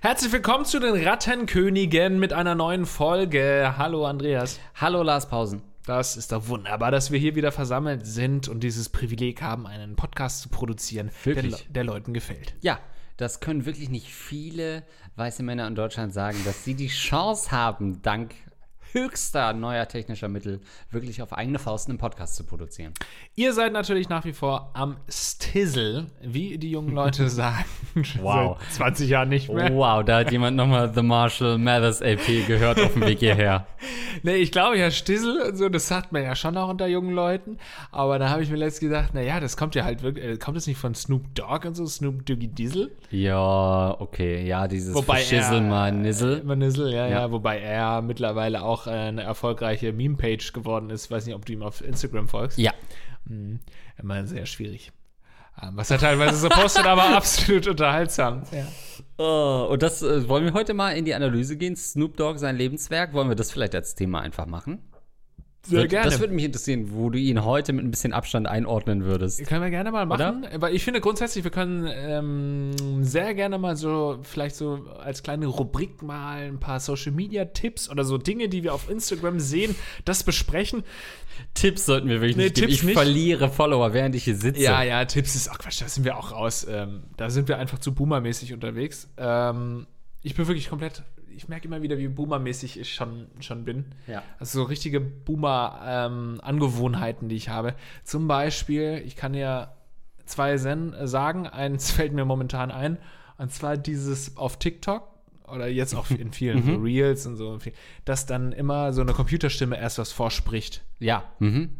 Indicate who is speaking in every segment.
Speaker 1: Herzlich willkommen zu den Rattenkönigen mit einer neuen Folge. Hallo Andreas.
Speaker 2: Hallo Lars Pausen.
Speaker 1: Das ist doch wunderbar, dass wir hier wieder versammelt sind und dieses Privileg haben, einen Podcast zu produzieren, der, der Leuten gefällt.
Speaker 2: Ja, das können wirklich nicht viele weiße Männer in Deutschland sagen, dass sie die Chance haben, dank höchster neuer technischer Mittel wirklich auf eigene Faust einen Podcast zu produzieren.
Speaker 1: Ihr seid natürlich nach wie vor am Stizzle, wie die jungen Leute sagen.
Speaker 2: Wow.
Speaker 1: Seit 20 Jahren nicht mehr.
Speaker 2: Wow, da hat jemand nochmal The Marshall Mathers LP gehört auf dem Weg hierher.
Speaker 1: Nee, ich glaube ja, Stissel und so, das sagt man ja schon auch unter jungen Leuten. Aber da habe ich mir letztens gedacht, naja, das kommt ja halt wirklich, äh, kommt das nicht von Snoop Dogg und so, Snoop Doggy Diesel?
Speaker 2: Ja, okay, ja, dieses
Speaker 1: Wobei
Speaker 2: Schissel mal Nizzle.
Speaker 1: Immer Nizzle, ja, ja,
Speaker 2: Ja.
Speaker 1: Wobei er mittlerweile auch äh, eine erfolgreiche Meme-Page geworden ist. Weiß nicht, ob du ihm auf Instagram folgst.
Speaker 2: Ja,
Speaker 1: Immer sehr schwierig. Ähm, Was er teilweise so postet, aber absolut unterhaltsam. Ja.
Speaker 2: Oh, und das äh, wollen wir heute mal in die Analyse gehen. Snoop Dogg, sein Lebenswerk. Wollen wir das vielleicht als Thema einfach machen?
Speaker 1: Sehr gerne.
Speaker 2: Das würde mich interessieren, wo du ihn heute mit ein bisschen Abstand einordnen würdest.
Speaker 1: Können wir gerne mal machen. Aber ich finde grundsätzlich, wir können ähm, sehr gerne mal so, vielleicht so als kleine Rubrik mal ein paar Social Media Tipps oder so Dinge, die wir auf Instagram sehen, das besprechen.
Speaker 2: Tipps sollten wir wirklich
Speaker 1: Nee,
Speaker 2: nicht geben.
Speaker 1: Tipps
Speaker 2: Ich
Speaker 1: nicht.
Speaker 2: verliere Follower, während ich hier sitze.
Speaker 1: Ja, ja, Tipps ist auch Quatsch, da sind wir auch raus. Ähm, da sind wir einfach zu Boomer-mäßig unterwegs. Ähm, ich bin wirklich komplett, ich merke immer wieder, wie Boomer-mäßig ich schon, schon bin.
Speaker 2: Ja.
Speaker 1: Also so richtige Boomer-Angewohnheiten, die ich habe. Zum Beispiel, ich kann ja zwei Zen äh, sagen, eins fällt mir momentan ein, und zwar dieses auf TikTok oder jetzt auch in vielen so Reels und so, dass dann immer so eine Computerstimme erst was vorspricht.
Speaker 2: Ja. Mhm.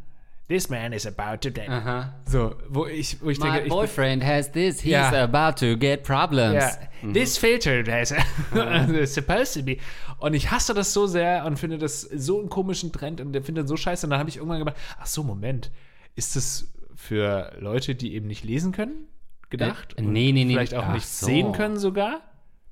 Speaker 1: This man is about to die.
Speaker 2: Aha.
Speaker 1: So, wo ich, wo ich
Speaker 2: My
Speaker 1: denke, ich,
Speaker 2: boyfriend has this. He's
Speaker 1: Ja.
Speaker 2: about to get problems.
Speaker 1: Ja, this filter has is supposed to be. Und ich hasse das so sehr und finde das so einen komischen Trend und der findet so scheiße. Und dann habe ich irgendwann gedacht, ach so, Moment, ist das für Leute, die eben nicht lesen können, gedacht?
Speaker 2: Äh, nee, nee, nee.
Speaker 1: Vielleicht auch
Speaker 2: Ach
Speaker 1: nicht
Speaker 2: so.
Speaker 1: sehen können sogar?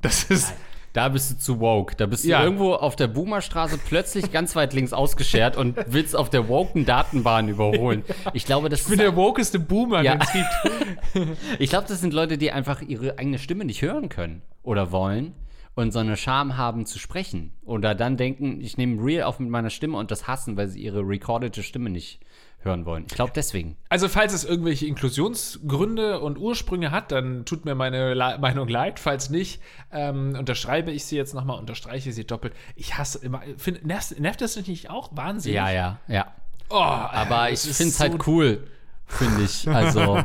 Speaker 1: Das ist,
Speaker 2: Da bist du zu woke. Da bist du
Speaker 1: Ja.
Speaker 2: irgendwo auf der Boomerstraße plötzlich ganz weit links ausgeschert und willst auf der woken Datenbahn überholen. Ich glaube, das
Speaker 1: ich bin der wokeste Boomer,
Speaker 2: Ja.
Speaker 1: den es gibt.
Speaker 2: Ich glaube, das sind Leute, die einfach ihre eigene Stimme nicht hören können oder wollen und so eine Scham haben zu sprechen. Oder dann denken, ich nehme Real auf mit meiner Stimme und das hassen, weil sie ihre recordete Stimme nicht hören wollen. Ich glaube deswegen.
Speaker 1: Also, falls es irgendwelche Inklusionsgründe und Ursprünge hat, dann tut mir meine Le Meinung leid. Falls nicht, ähm, unterschreibe ich sie jetzt nochmal, unterstreiche sie doppelt. Ich hasse immer. Find, nervt, nervt das nicht auch? Wahnsinnig.
Speaker 2: Ja, ja, ja.
Speaker 1: Oh,
Speaker 2: Aber ich
Speaker 1: das ist
Speaker 2: finde es
Speaker 1: so-
Speaker 2: halt cool, finde ich. Also,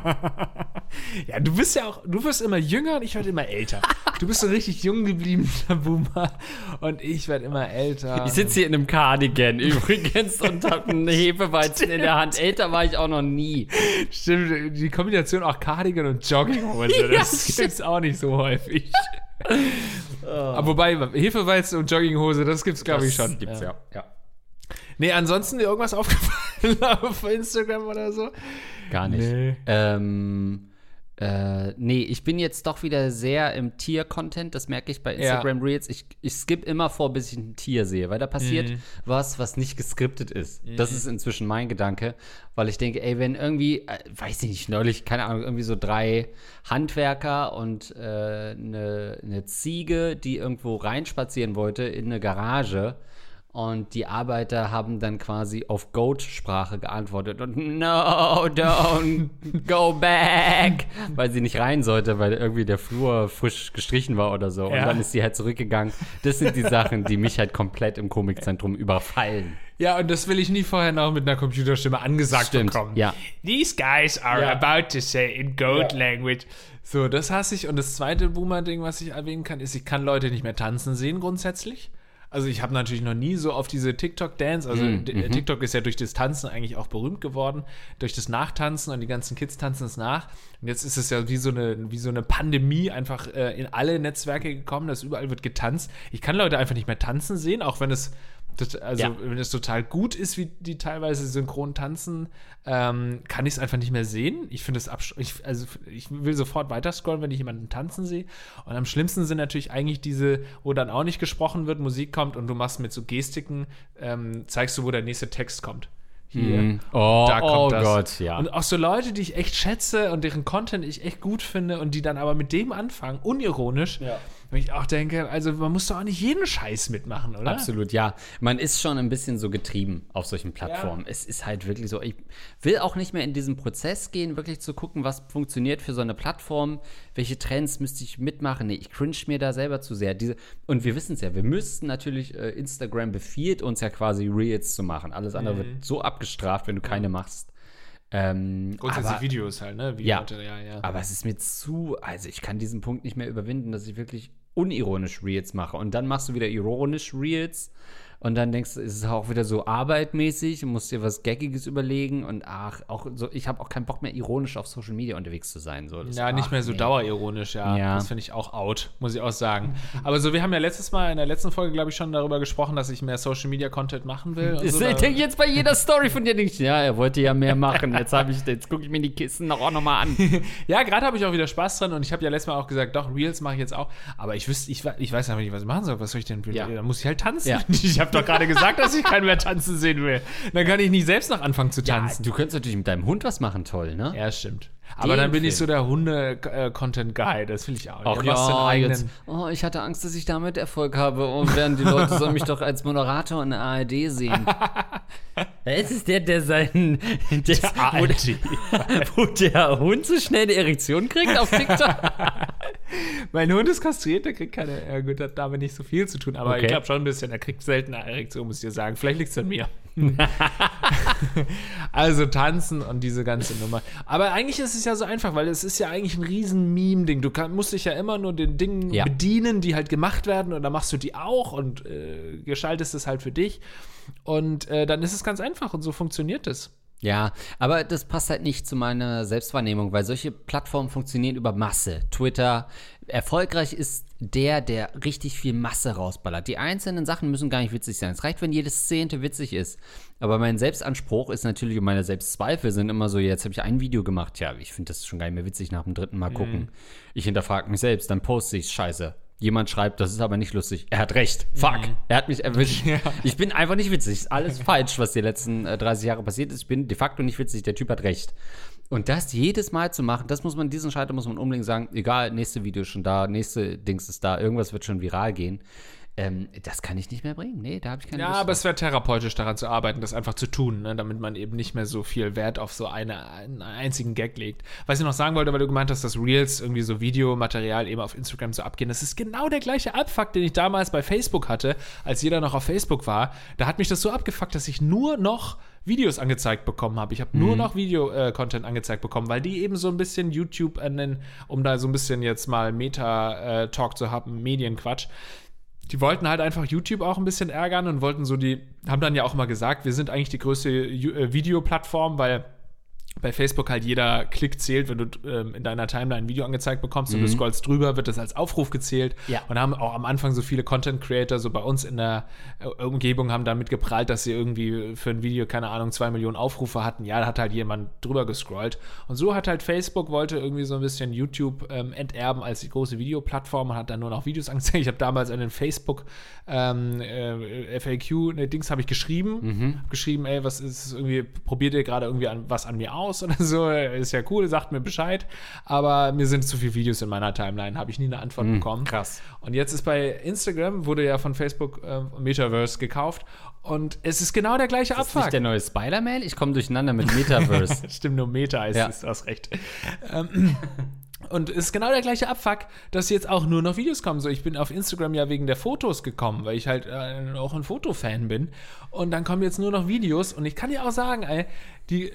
Speaker 1: Ja, du bist ja auch, du wirst immer jünger und ich werde immer älter. Du bist so richtig jung gebliebener Boomer und ich werde immer älter.
Speaker 2: ich sitze hier in einem Cardigan übrigens und habe einen Hefeweizen in der Hand. Älter war ich auch noch nie.
Speaker 1: Stimmt, die Kombination auch Cardigan und Jogginghose, das
Speaker 2: Ja,
Speaker 1: gibt's auch nicht so häufig. Aber wobei, Hefeweizen und Jogginghose, das gibt's, glaube ich, schon.
Speaker 2: Gibt's ja. ja.
Speaker 1: Nee, ansonsten dir irgendwas aufgefallen auf Instagram oder so?
Speaker 2: Gar nicht.
Speaker 1: Nee.
Speaker 2: Ähm, äh, nee, ich bin jetzt doch wieder sehr im Tier-Content. Das merke ich bei Instagram Reels. Ich, ich skippe immer vor, bis ich ein Tier sehe, weil da passiert
Speaker 1: Mhm.
Speaker 2: was, was nicht geskriptet ist. Das ist inzwischen mein Gedanke, weil ich denke, ey, wenn irgendwie, äh, weiß ich nicht, neulich, keine Ahnung, irgendwie so drei Handwerker und äh, eine, eine Ziege, die irgendwo reinspazieren wollte in eine Garage. Und die Arbeiter haben dann quasi auf Goat-Sprache geantwortet und No, don't go back, weil sie nicht rein sollte, weil irgendwie der Flur frisch gestrichen war oder so. Und
Speaker 1: Ja.
Speaker 2: dann ist sie halt zurückgegangen. Das sind die Sachen, die mich halt komplett im Komikzentrum überfallen.
Speaker 1: Ja, und das will ich nie vorher noch mit einer Computerstimme angesagt
Speaker 2: Stimmt,
Speaker 1: bekommen.
Speaker 2: ja.
Speaker 1: These guys are
Speaker 2: Ja.
Speaker 1: about to say in goat language. So, das hasse ich. Und das zweite Boomer-Ding, was ich erwähnen kann, ist, ich kann Leute nicht mehr tanzen sehen grundsätzlich. Also ich habe natürlich noch nie so auf diese TikTok-Dance, also
Speaker 2: Mhm,
Speaker 1: d- TikTok ist ja durch das Tanzen eigentlich auch berühmt geworden, durch das Nachtanzen und die ganzen Kids tanzen es nach. Und jetzt ist es ja wie so eine, wie so eine Pandemie einfach äh, in alle Netzwerke gekommen, dass überall wird getanzt. Ich kann Leute einfach nicht mehr tanzen sehen, auch wenn es Das, also,
Speaker 2: Ja.
Speaker 1: wenn es total gut ist, wie die teilweise synchron tanzen, ähm, kann ich es einfach nicht mehr sehen. Ich finde es absch ich, also ich will sofort weiter scrollen, wenn ich jemanden tanzen sehe. Und am schlimmsten sind natürlich eigentlich diese, wo dann auch nicht gesprochen wird, Musik kommt und du machst mit so Gestiken, ähm, zeigst du, wo der nächste Text kommt. Hier.
Speaker 2: Mhm. Oh,
Speaker 1: da kommt
Speaker 2: oh
Speaker 1: das.
Speaker 2: Gott, ja.
Speaker 1: Und auch so Leute, die ich echt schätze und deren Content ich echt gut finde und die dann aber mit dem anfangen, unironisch,
Speaker 2: Ja.
Speaker 1: Wenn ich auch denke, also man muss doch auch nicht jeden Scheiß mitmachen, oder?
Speaker 2: Absolut, ja. Man ist schon ein bisschen so getrieben auf solchen Plattformen. Es ist halt wirklich so, ich will auch nicht mehr in diesen Prozess gehen, wirklich zu gucken, was funktioniert für so eine Plattform, welche Trends müsste ich mitmachen. Nee, ich cringe mir da selber zu sehr. Diese, und wir wissen es ja, wir müssten natürlich, äh, Instagram befiehlt uns ja quasi Reels zu machen. Alles andere wird so abgestraft, wenn du keine machst. Ähm,
Speaker 1: Grundsätzlich
Speaker 2: aber-
Speaker 1: Videos halt, ne?
Speaker 2: Ja.
Speaker 1: Videomaterial, ja.
Speaker 2: aber es ist mir zu, also ich kann diesen Punkt nicht mehr überwinden, dass ich wirklich unironisch Reels mache. Und dann machst du wieder ironisch Reels und dann denkst du, es ist auch wieder so arbeitmäßig, musst dir was Gaggiges überlegen und ach, auch so, ich habe auch keinen Bock mehr ironisch auf Social Media unterwegs zu sein. So, das-
Speaker 1: Ja, nicht
Speaker 2: ach,
Speaker 1: mehr so
Speaker 2: nee.
Speaker 1: dauerironisch, ja.
Speaker 2: Ja.
Speaker 1: Das finde ich auch out, muss ich auch sagen. Aber so, wir haben ja letztes Mal in der letzten Folge, glaube ich, schon darüber gesprochen, dass ich mehr Social Media Content machen will.
Speaker 2: Ich
Speaker 1: so,
Speaker 2: denke jetzt bei jeder Story von dir nicht, ja, er wollte ja mehr machen. Jetzt habe ich, jetzt gucke ich mir die Kissen auch nochmal an.
Speaker 1: Ja, gerade habe ich auch wieder Spaß dran und ich habe ja letztes Mal auch gesagt, doch, Reels mache ich jetzt auch. Aber ich wüsste, ich, ich weiß einfach nicht, was ich machen soll. Was soll ich denn?
Speaker 2: Ja.
Speaker 1: Da muss ich halt tanzen.
Speaker 2: Ja.
Speaker 1: Ich habe doch gerade gesagt, dass ich keinen mehr tanzen sehen will. Dann kann ich nicht selbst noch anfangen zu
Speaker 2: Ja,
Speaker 1: tanzen.
Speaker 2: du könntest natürlich mit deinem Hund was machen, toll, ne?
Speaker 1: Ja, stimmt. Aber dann bin ich so
Speaker 2: Film.
Speaker 1: der Hunde-Content-Guy. Das will ich auch.
Speaker 2: Ach ja, jetzt. Oh, ich hatte Angst, dass ich damit Erfolg habe und während die Leute sollen mich doch als Moderator in der ARD sehen. Es ist der, der seinen. Der, wo,
Speaker 1: ARD.
Speaker 2: wo der Hund so schnell eine Erektion kriegt auf TikTok.
Speaker 1: Mein Hund ist kastriert, der kriegt keine. Ja, gut, hat damit nicht so viel zu tun, aber
Speaker 2: Okay.
Speaker 1: ich glaube schon ein bisschen. Er kriegt selten eine Erektion, muss ich dir sagen. Vielleicht liegt es an mir. also tanzen und diese ganze Nummer. Aber eigentlich ist es ja so einfach, weil es ist ja eigentlich ein riesen Meme-Ding. Du kann, musst dich ja immer nur den Dingen
Speaker 2: Ja.
Speaker 1: bedienen, die halt gemacht werden, und dann machst du die auch und äh, gestaltest es halt für dich. Und äh, dann ist es ganz einfach und so funktioniert es.
Speaker 2: Ja, aber das passt halt nicht zu meiner Selbstwahrnehmung, weil solche Plattformen funktionieren über Masse. Twitter, erfolgreich ist der, der richtig viel Masse rausballert. Die einzelnen Sachen müssen gar nicht witzig sein. Es reicht, wenn jedes Zehnte witzig ist. Aber mein Selbstanspruch ist natürlich und meine Selbstzweifel sind immer so, jetzt habe ich ein Video gemacht. Ja, ich finde das schon gar nicht mehr witzig nach dem dritten Mal gucken. Ich hinterfrage mich selbst, dann poste ich Scheiße. Jemand schreibt, das ist aber nicht lustig. Er hat recht. Fuck. Er hat mich erwischt. Ich bin einfach nicht witzig. Ist alles falsch, was die letzten äh, 30 Jahre passiert ist. Ich bin de facto nicht witzig. Der Typ hat recht. Und das jedes Mal zu machen, das muss man, diesen Scheiter muss man unbedingt sagen, egal, nächste Video ist schon da, nächste Dings ist da, irgendwas wird schon viral gehen. Ähm, das kann ich nicht mehr bringen. Nee, da habe ich keine
Speaker 1: Ja,
Speaker 2: Lust
Speaker 1: aber
Speaker 2: drauf.
Speaker 1: es wäre therapeutisch daran zu arbeiten, das einfach zu tun, ne? damit man eben nicht mehr so viel Wert auf so eine, einen einzigen Gag legt. Was ich noch sagen wollte, weil du gemeint hast, dass Reels irgendwie so Videomaterial eben auf Instagram so abgehen, das ist genau der gleiche Abfuck, den ich damals bei Facebook hatte, als jeder noch auf Facebook war. Da hat mich das so abgefuckt, dass ich nur noch Videos angezeigt bekommen habe. Ich habe nur noch Video-Content angezeigt bekommen, weil die eben so ein bisschen YouTube, äh, nennen, um da so ein bisschen jetzt mal Meta-Talk zu haben, Medienquatsch, die wollten halt einfach YouTube auch ein bisschen ärgern und wollten so die, haben dann ja auch immer gesagt, wir sind eigentlich die größte äh, Videoplattform, weil bei Facebook halt jeder Klick zählt, wenn du ähm, in deiner Timeline ein Video angezeigt bekommst und du scrollst drüber, wird das als Aufruf gezählt.
Speaker 2: Ja.
Speaker 1: Und haben auch am Anfang so viele Content Creator, so bei uns in der äh, Umgebung, haben damit geprallt, dass sie irgendwie für ein Video, keine Ahnung, zwei Millionen Aufrufe hatten. Ja, da hat halt jemand drüber gescrollt. Und so hat halt Facebook, wollte irgendwie so ein bisschen YouTube ähm, enterben als die große Videoplattform und hat dann nur noch Videos angezeigt. Ich habe damals einen Facebook ähm, äh, FAQ, ne, Dings habe ich geschrieben. Hab geschrieben, ey, was ist irgendwie, probiert ihr gerade irgendwie an, was an mir aus oder so? Ist ja cool, sagt mir Bescheid. Aber mir sind zu viele Videos in meiner Timeline, habe ich nie eine Antwort bekommen.
Speaker 2: krass.
Speaker 1: Und jetzt ist bei Instagram, wurde ja von Facebook äh, Metaverse gekauft und es ist genau der gleiche
Speaker 2: ist das
Speaker 1: Abfuck.
Speaker 2: nicht der neue Spider-Man? Ich komme durcheinander mit Metaverse.
Speaker 1: Stimmt, nur Meta ist
Speaker 2: Ja.
Speaker 1: es, du hast recht. Ähm, und es ist genau der gleiche Abfuck, dass jetzt auch nur noch Videos kommen. So, ich bin auf Instagram ja wegen der Fotos gekommen, weil ich halt äh, auch ein Fotofan bin. Und dann kommen jetzt nur noch Videos. Und ich kann dir auch sagen, ey, die,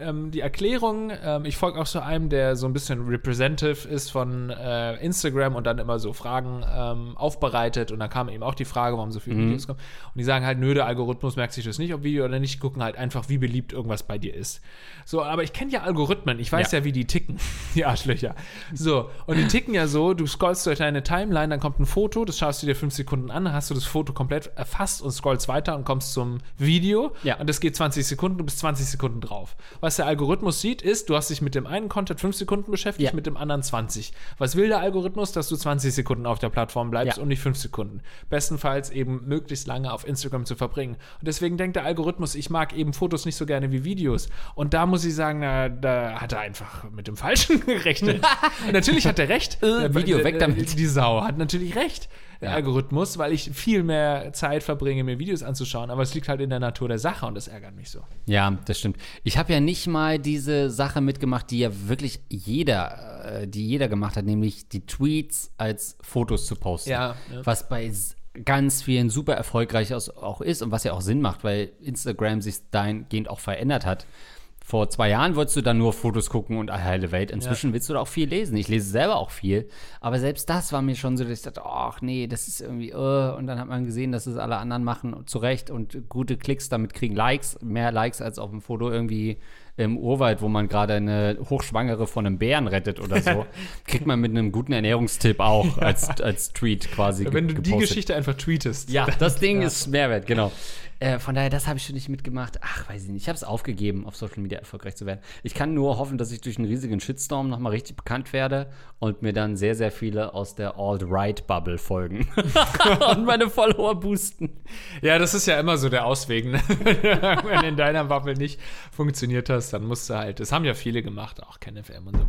Speaker 1: ähm, die Erklärung, ähm, ich folge auch so einem, der so ein bisschen representative ist von äh, Instagram und dann immer so Fragen ähm, aufbereitet. Und dann kam eben auch die Frage, warum so viele Videos kommen. Und die sagen halt, nö, der Algorithmus merkt sich das nicht, ob Video oder nicht, gucken halt einfach, wie beliebt irgendwas bei dir ist. So, aber ich kenne ja Algorithmen, ich weiß ja.
Speaker 2: Ja.
Speaker 1: wie die ticken, die Arschlöcher. So, und die ticken ja so, du scrollst durch deine Timeline, dann kommt ein Foto, das schaust du dir fünf Sekunden an, dann hast du das Foto komplett erfasst und scrollst weiter und kommst zum Video.
Speaker 2: Ja.
Speaker 1: Und das geht 20 Sekunden, du bist 20 Sekunden drauf. Was der Algorithmus sieht, ist, du hast dich mit dem einen Content fünf Sekunden beschäftigt,
Speaker 2: Ja.
Speaker 1: mit dem anderen 20. Was will der Algorithmus? Dass du 20 Sekunden auf der Plattform bleibst
Speaker 2: Ja.
Speaker 1: und nicht fünf Sekunden. Bestenfalls eben möglichst lange auf Instagram zu verbringen. Und deswegen denkt der Algorithmus, ich mag eben Fotos nicht so gerne wie Videos. Und da muss ich sagen, na, da hat er einfach mit dem Falschen gerechnet. natürlich hat er recht.
Speaker 2: Äh, Video, weg damit.
Speaker 1: Die Sau hat natürlich recht,
Speaker 2: Ja.
Speaker 1: Algorithmus, weil ich viel mehr Zeit verbringe, mir Videos anzuschauen. Aber es liegt halt in der Natur der Sache und das ärgert mich so.
Speaker 2: Ja, das stimmt. Ich habe ja nicht mal diese Sache mitgemacht, die ja wirklich jeder, äh, die jeder gemacht hat, nämlich die Tweets als Fotos zu posten.
Speaker 1: Ja, ja.
Speaker 2: Was bei ganz vielen super erfolgreich auch ist und was ja auch Sinn macht, weil Instagram sich dahingehend auch verändert hat. Vor zwei Jahren wolltest du dann nur Fotos gucken und heile Welt. Inzwischen willst du da auch viel lesen. Ich lese selber auch viel. Aber selbst das war mir schon so, dass ich dachte, ach nee, das ist irgendwie, uh. und dann hat man gesehen, dass es alle anderen machen zu Recht und gute Klicks damit kriegen Likes, mehr Likes als auf dem Foto irgendwie im Urwald, wo man gerade eine Hochschwangere von einem Bären rettet oder so. Kriegt man mit einem guten Ernährungstipp auch als, als Tweet quasi
Speaker 1: Wenn du die
Speaker 2: gepostet.
Speaker 1: Geschichte einfach tweetest.
Speaker 2: Ja, das Ding ist Mehrwert, genau. Äh, von daher, das habe ich schon nicht mitgemacht. Ach, weiß ich nicht. Ich habe es aufgegeben, auf Social Media erfolgreich zu werden. Ich kann nur hoffen, dass ich durch einen riesigen Shitstorm nochmal richtig bekannt werde und mir dann sehr, sehr viele aus der Alt-Right-Bubble folgen und meine Follower boosten.
Speaker 1: Ja, das ist ja immer so der Ausweg. Ne? Wenn in deiner Bubble nicht funktioniert hast, dann musst du halt. Das haben ja viele gemacht, auch KenFM und so.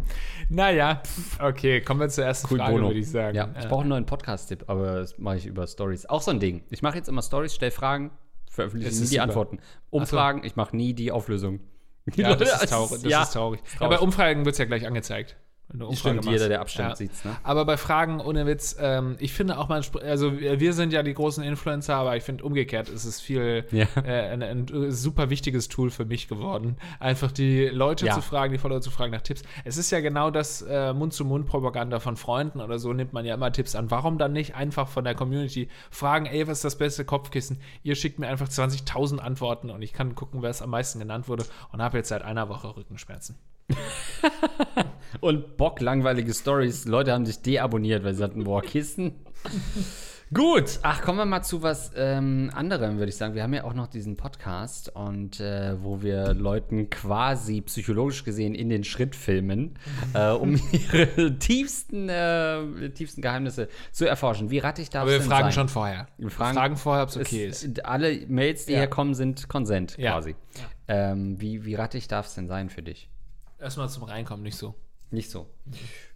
Speaker 1: Naja, okay, kommen wir zur ersten Frage, würde ich sagen.
Speaker 2: Ja, ich brauche einen neuen Podcast-Tipp, aber das mache ich über Stories. Auch so ein Ding. Ich mache jetzt immer Stories, stelle Fragen, veröffentliche nie die
Speaker 1: super.
Speaker 2: Antworten. Umfragen, ich mache nie die Auflösung. Die
Speaker 1: Ja,
Speaker 2: Leute-
Speaker 1: das ist traurig. Das
Speaker 2: ja,
Speaker 1: ist traurig. Ja, bei Umfragen wird es ja gleich angezeigt. Du Umfrage
Speaker 2: Stimmt, jeder, der abstimmt, sieht's, ne?
Speaker 1: Aber bei Fragen ohne Witz, ähm, ich finde auch mal, also wir wir sind ja die großen Influencer, aber ich finde umgekehrt ist es viel
Speaker 2: Ja.
Speaker 1: äh, ein, ein super wichtiges Tool für mich geworden, einfach die Leute
Speaker 2: Ja.
Speaker 1: zu fragen, die Follower zu fragen nach Tipps. Es ist ja genau das äh, Mund-zu-Mund-Propaganda von Freunden oder so, nimmt man ja immer Tipps an. Warum dann nicht einfach von der Community fragen, ey, was ist das beste Kopfkissen? Ihr schickt mir einfach 20.000 Antworten und ich kann gucken, wer es am meisten genannt wurde und habe jetzt seit einer Woche Rückenschmerzen.
Speaker 2: Und Bock, langweilige Stories. Leute haben dich deabonniert, weil sie sagten, boah, Kissen. Gut, ach, kommen wir mal zu was ähm, anderem, würde ich sagen. Wir haben ja auch noch diesen Podcast und äh, wo wir Leuten quasi psychologisch gesehen in den Schritt filmen, äh, um ihre tiefsten, äh, tiefsten Geheimnisse zu erforschen. Wie rattig darf
Speaker 1: Aber wir
Speaker 2: es denn
Speaker 1: fragen
Speaker 2: sein?
Speaker 1: schon vorher.
Speaker 2: Wir fragen-
Speaker 1: vorher, ob es okay ist.
Speaker 2: Alle Mails, die
Speaker 1: Ja.
Speaker 2: herkommen, sind Konsent
Speaker 1: Ja.
Speaker 2: quasi. Ähm, wie, wie rattig darf es denn sein für dich?
Speaker 1: Erstmal zum Reinkommen, nicht so.
Speaker 2: Nicht so.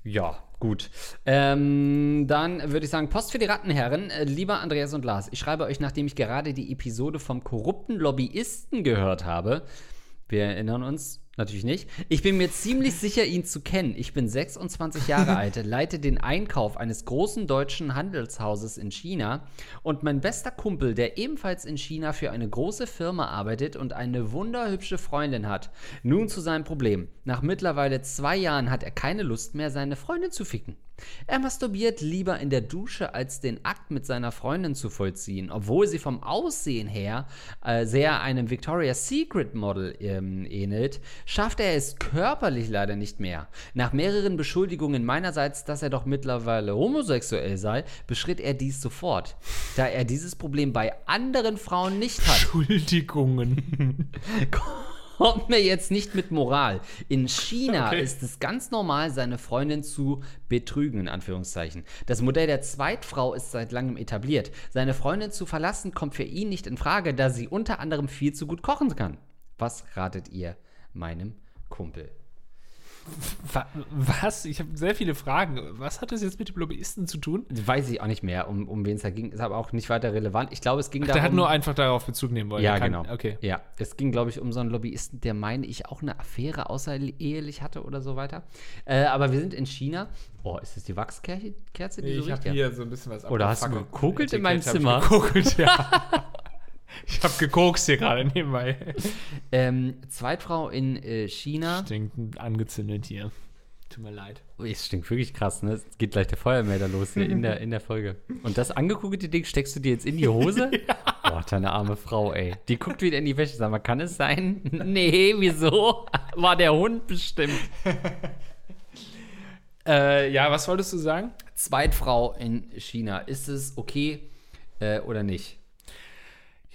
Speaker 2: Ja, gut. Ähm, dann würde ich sagen, Post für die Rattenherren. Äh, lieber Andreas und Lars, ich schreibe euch, nachdem ich gerade die Episode vom korrupten Lobbyisten gehört habe. Wir erinnern uns natürlich nicht. Ich bin mir ziemlich sicher, ihn zu kennen. Ich bin 26 Jahre alt, leite den Einkauf eines großen deutschen Handelshauses in China und mein bester Kumpel, der ebenfalls in China für eine große Firma arbeitet und eine wunderhübsche Freundin hat. Nun zu seinem Problem. Nach mittlerweile zwei Jahren hat er keine Lust mehr, seine Freundin zu ficken. Er masturbiert lieber in der Dusche, als den Akt mit seiner Freundin zu vollziehen, obwohl sie vom Aussehen her äh, sehr einem Victoria's Secret Model ähm, ähnelt, schafft er es körperlich leider nicht mehr. Nach mehreren Beschuldigungen meinerseits, dass er doch mittlerweile homosexuell sei, beschritt er dies sofort, da er dieses Problem bei anderen Frauen nicht hat.
Speaker 1: Entschuldigungen.
Speaker 2: Kommt mir jetzt nicht mit Moral. In China
Speaker 1: Okay.
Speaker 2: ist es ganz normal, seine Freundin zu betrügen, in Anführungszeichen. Das Modell der Zweitfrau ist seit langem etabliert. Seine Freundin zu verlassen kommt für ihn nicht in Frage, da sie unter anderem viel zu gut kochen kann. Was ratet ihr meinem Kumpel?
Speaker 1: Wa- Was? Ich habe sehr viele Fragen. Was hat das jetzt mit dem Lobbyisten zu tun?
Speaker 2: Weiß ich auch nicht mehr, um, um wen es da ging. Ist aber auch nicht weiter relevant. Ich glaube, es ging
Speaker 1: Ach,
Speaker 2: darum.
Speaker 1: der hat nur einfach darauf Bezug nehmen wollen.
Speaker 2: Ja,
Speaker 1: kann-
Speaker 2: genau.
Speaker 1: Okay.
Speaker 2: Ja, es ging, glaube ich, um so einen Lobbyisten, der, meine ich, auch eine Affäre außerehelich hatte oder so weiter. Äh, aber wir sind in China. Oh, ist das die Wachskerze, Kerze, die
Speaker 1: Nee,
Speaker 2: so
Speaker 1: ich habe hier so ein bisschen was
Speaker 2: Oder hast du gekokelt in meinem Zimmer?
Speaker 1: gekokelt, ja. ich habe gekokst hier gerade nebenbei.
Speaker 2: Ähm, Zweitfrau in äh, China.
Speaker 1: Stinkt angezündet hier. Tut mir leid.
Speaker 2: Oh, es stinkt wirklich krass, ne? Es geht gleich der Feuermelder los hier in der, in der Folge. Und das angekugelte Ding steckst du dir jetzt in die Hose? Boah, deine arme Frau, ey. Die guckt wieder in die Wäsche. Sag mal, kann es sein? nee, wieso? War der Hund bestimmt.
Speaker 1: Äh, ja, was wolltest du sagen?
Speaker 2: Zweitfrau in China. Ist es okay äh, oder nicht?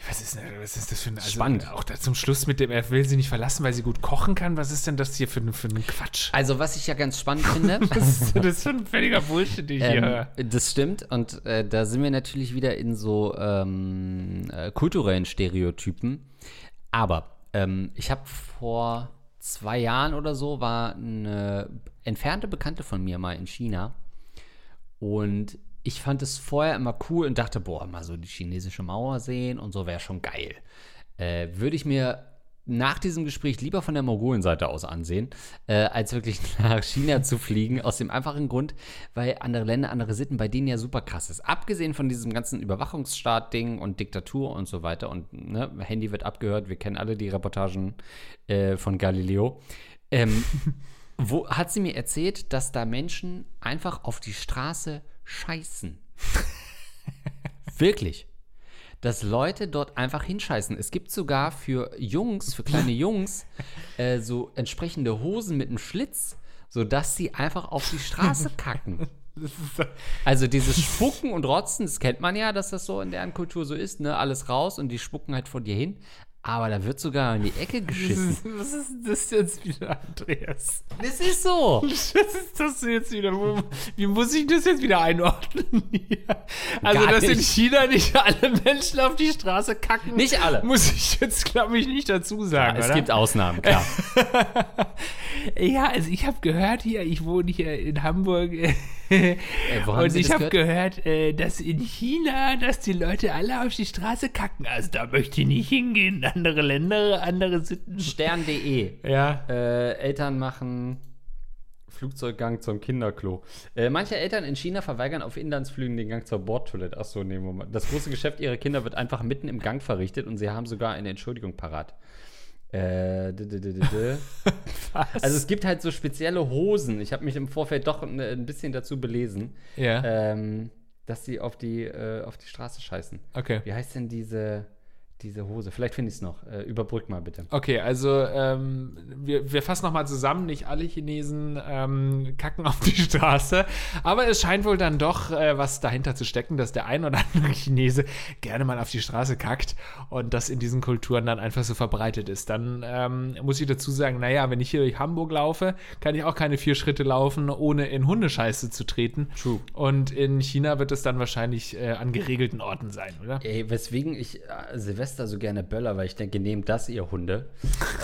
Speaker 1: Was ist, denn, was ist das für ein also
Speaker 2: Spannend.
Speaker 1: Auch da zum Schluss mit dem, er will sie nicht verlassen, weil sie gut kochen kann. Was ist denn das hier für, ein- für ein Quatsch?
Speaker 2: Also, was ich ja ganz spannend finde.
Speaker 1: Was ist denn das für ein völliger Bullshit, den ich hier
Speaker 2: Ähm,
Speaker 1: höre?
Speaker 2: das stimmt und äh, da sind wir natürlich wieder in so ähm, äh, kulturellen Stereotypen. Aber ähm, ich habe vor zwei Jahren oder so war eine entfernte Bekannte von mir mal in China und ich fand es vorher immer cool und dachte, boah, mal so die chinesische Mauer sehen und so wäre schon geil. Äh, Würde ich mir nach diesem Gespräch lieber von der Mongolenseite aus ansehen, äh, als wirklich nach China zu fliegen. Aus dem einfachen Grund, weil andere Länder, andere Sitten bei denen ja super krass ist. Abgesehen von diesem ganzen Überwachungsstaat-Ding und Diktatur und so weiter und ne, Handy wird abgehört, wir kennen alle die Reportagen äh, von Galileo. Ähm, wo hat sie mir erzählt, dass da Menschen einfach auf die Straße scheißen? Wirklich. Dass Leute dort einfach hinscheißen. Es gibt sogar für Jungs, für kleine Jungs, äh, so entsprechende Hosen mit einem Schlitz, sodass sie einfach auf die Straße kacken. Also dieses Spucken und Rotzen, das kennt man ja, dass das so in deren Kultur so ist, ne? Alles raus und die spucken halt vor dir hin. Aber da wird sogar in die Ecke geschissen.
Speaker 1: Was ist das jetzt wieder, Andreas?
Speaker 2: Das ist so.
Speaker 1: Was ist das jetzt wieder? Wie muss ich das jetzt wieder einordnen? hier? Also,
Speaker 2: Gar
Speaker 1: dass in
Speaker 2: nicht.
Speaker 1: China nicht alle Menschen auf die Straße kacken.
Speaker 2: Nicht alle.
Speaker 1: Muss ich jetzt, glaube ich, nicht dazu sagen.
Speaker 2: Es
Speaker 1: oder?
Speaker 2: gibt Ausnahmen, klar.
Speaker 1: Ja, also ich habe gehört hier, ich wohne hier in Hamburg.
Speaker 2: Wo haben
Speaker 1: und ich habe
Speaker 2: gehört?
Speaker 1: gehört, äh, dass in China, dass die Leute alle auf die Straße kacken. Also da möchte ich nicht hingehen. Andere Länder, andere Sitten.
Speaker 2: Stern.de.
Speaker 1: Ja.
Speaker 2: Äh, Eltern machen Flugzeuggang zum Kinderklo. Äh, manche Eltern in China verweigern auf Inlandsflügen den Gang zur Bordtoilette. Achso, nee, Moment. Das große Geschäft ihrer Kinder wird einfach mitten im Gang verrichtet und sie haben sogar eine Entschuldigung parat. Äh. Also es gibt halt so spezielle Hosen. Ich habe mich im Vorfeld doch ein, ein bisschen dazu belesen,
Speaker 1: Ja.
Speaker 2: ähm, dass sie auf die, äh, auf die Straße scheißen.
Speaker 1: Okay.
Speaker 2: Wie heißt denn diese, diese Hose? Vielleicht finde ich es noch. Äh, überbrück mal bitte.
Speaker 1: Okay, also ähm, wir, wir fassen nochmal zusammen, nicht alle Chinesen ähm, kacken auf die Straße, aber es scheint wohl dann doch äh, was dahinter zu stecken, dass der ein oder andere Chinese gerne mal auf die Straße kackt und das in diesen Kulturen dann einfach so verbreitet ist. Dann ähm, muss ich dazu sagen, naja, wenn ich hier durch Hamburg laufe, kann ich auch keine vier Schritte laufen, ohne in Hundescheiße zu treten.
Speaker 2: True.
Speaker 1: Und in China wird es dann wahrscheinlich äh, an geregelten Orten sein, oder?
Speaker 2: Ey, weswegen ich äh, Silvester so gerne böller, weil ich denke, nehmt das, ihr Hunde.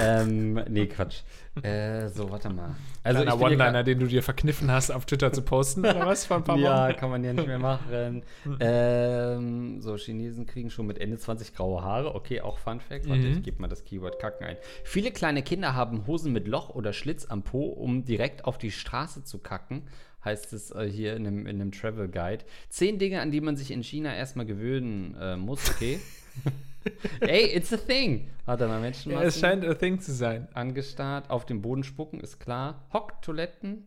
Speaker 2: ähm, nee, Quatsch. Äh, so, warte mal. Also,
Speaker 1: Kleiner
Speaker 2: hier
Speaker 1: One-Liner, den du dir verkniffen hast, auf Twitter zu posten, oder was? Vor ein paar
Speaker 2: Ja,
Speaker 1: Wochen?
Speaker 2: kann man ja nicht mehr machen. ähm, so, Chinesen kriegen schon mit Ende 20 graue Haare. Okay, auch Fun Fact. Warte, ich gebe mal das Keyword Kacken ein. Viele kleine Kinder haben Hosen mit Loch oder Schlitz am Po, um direkt auf die Straße zu kacken. Heißt es äh, hier in einem, in einem Travel Guide. Zehn Dinge, an die man sich in China erstmal gewöhnen äh, muss, okay? Ey, it's a thing. Warte mal, Menschen.
Speaker 1: Ja, es scheint a thing zu sein.
Speaker 2: angestarrt, auf den Boden spucken, ist klar. Hocktoiletten.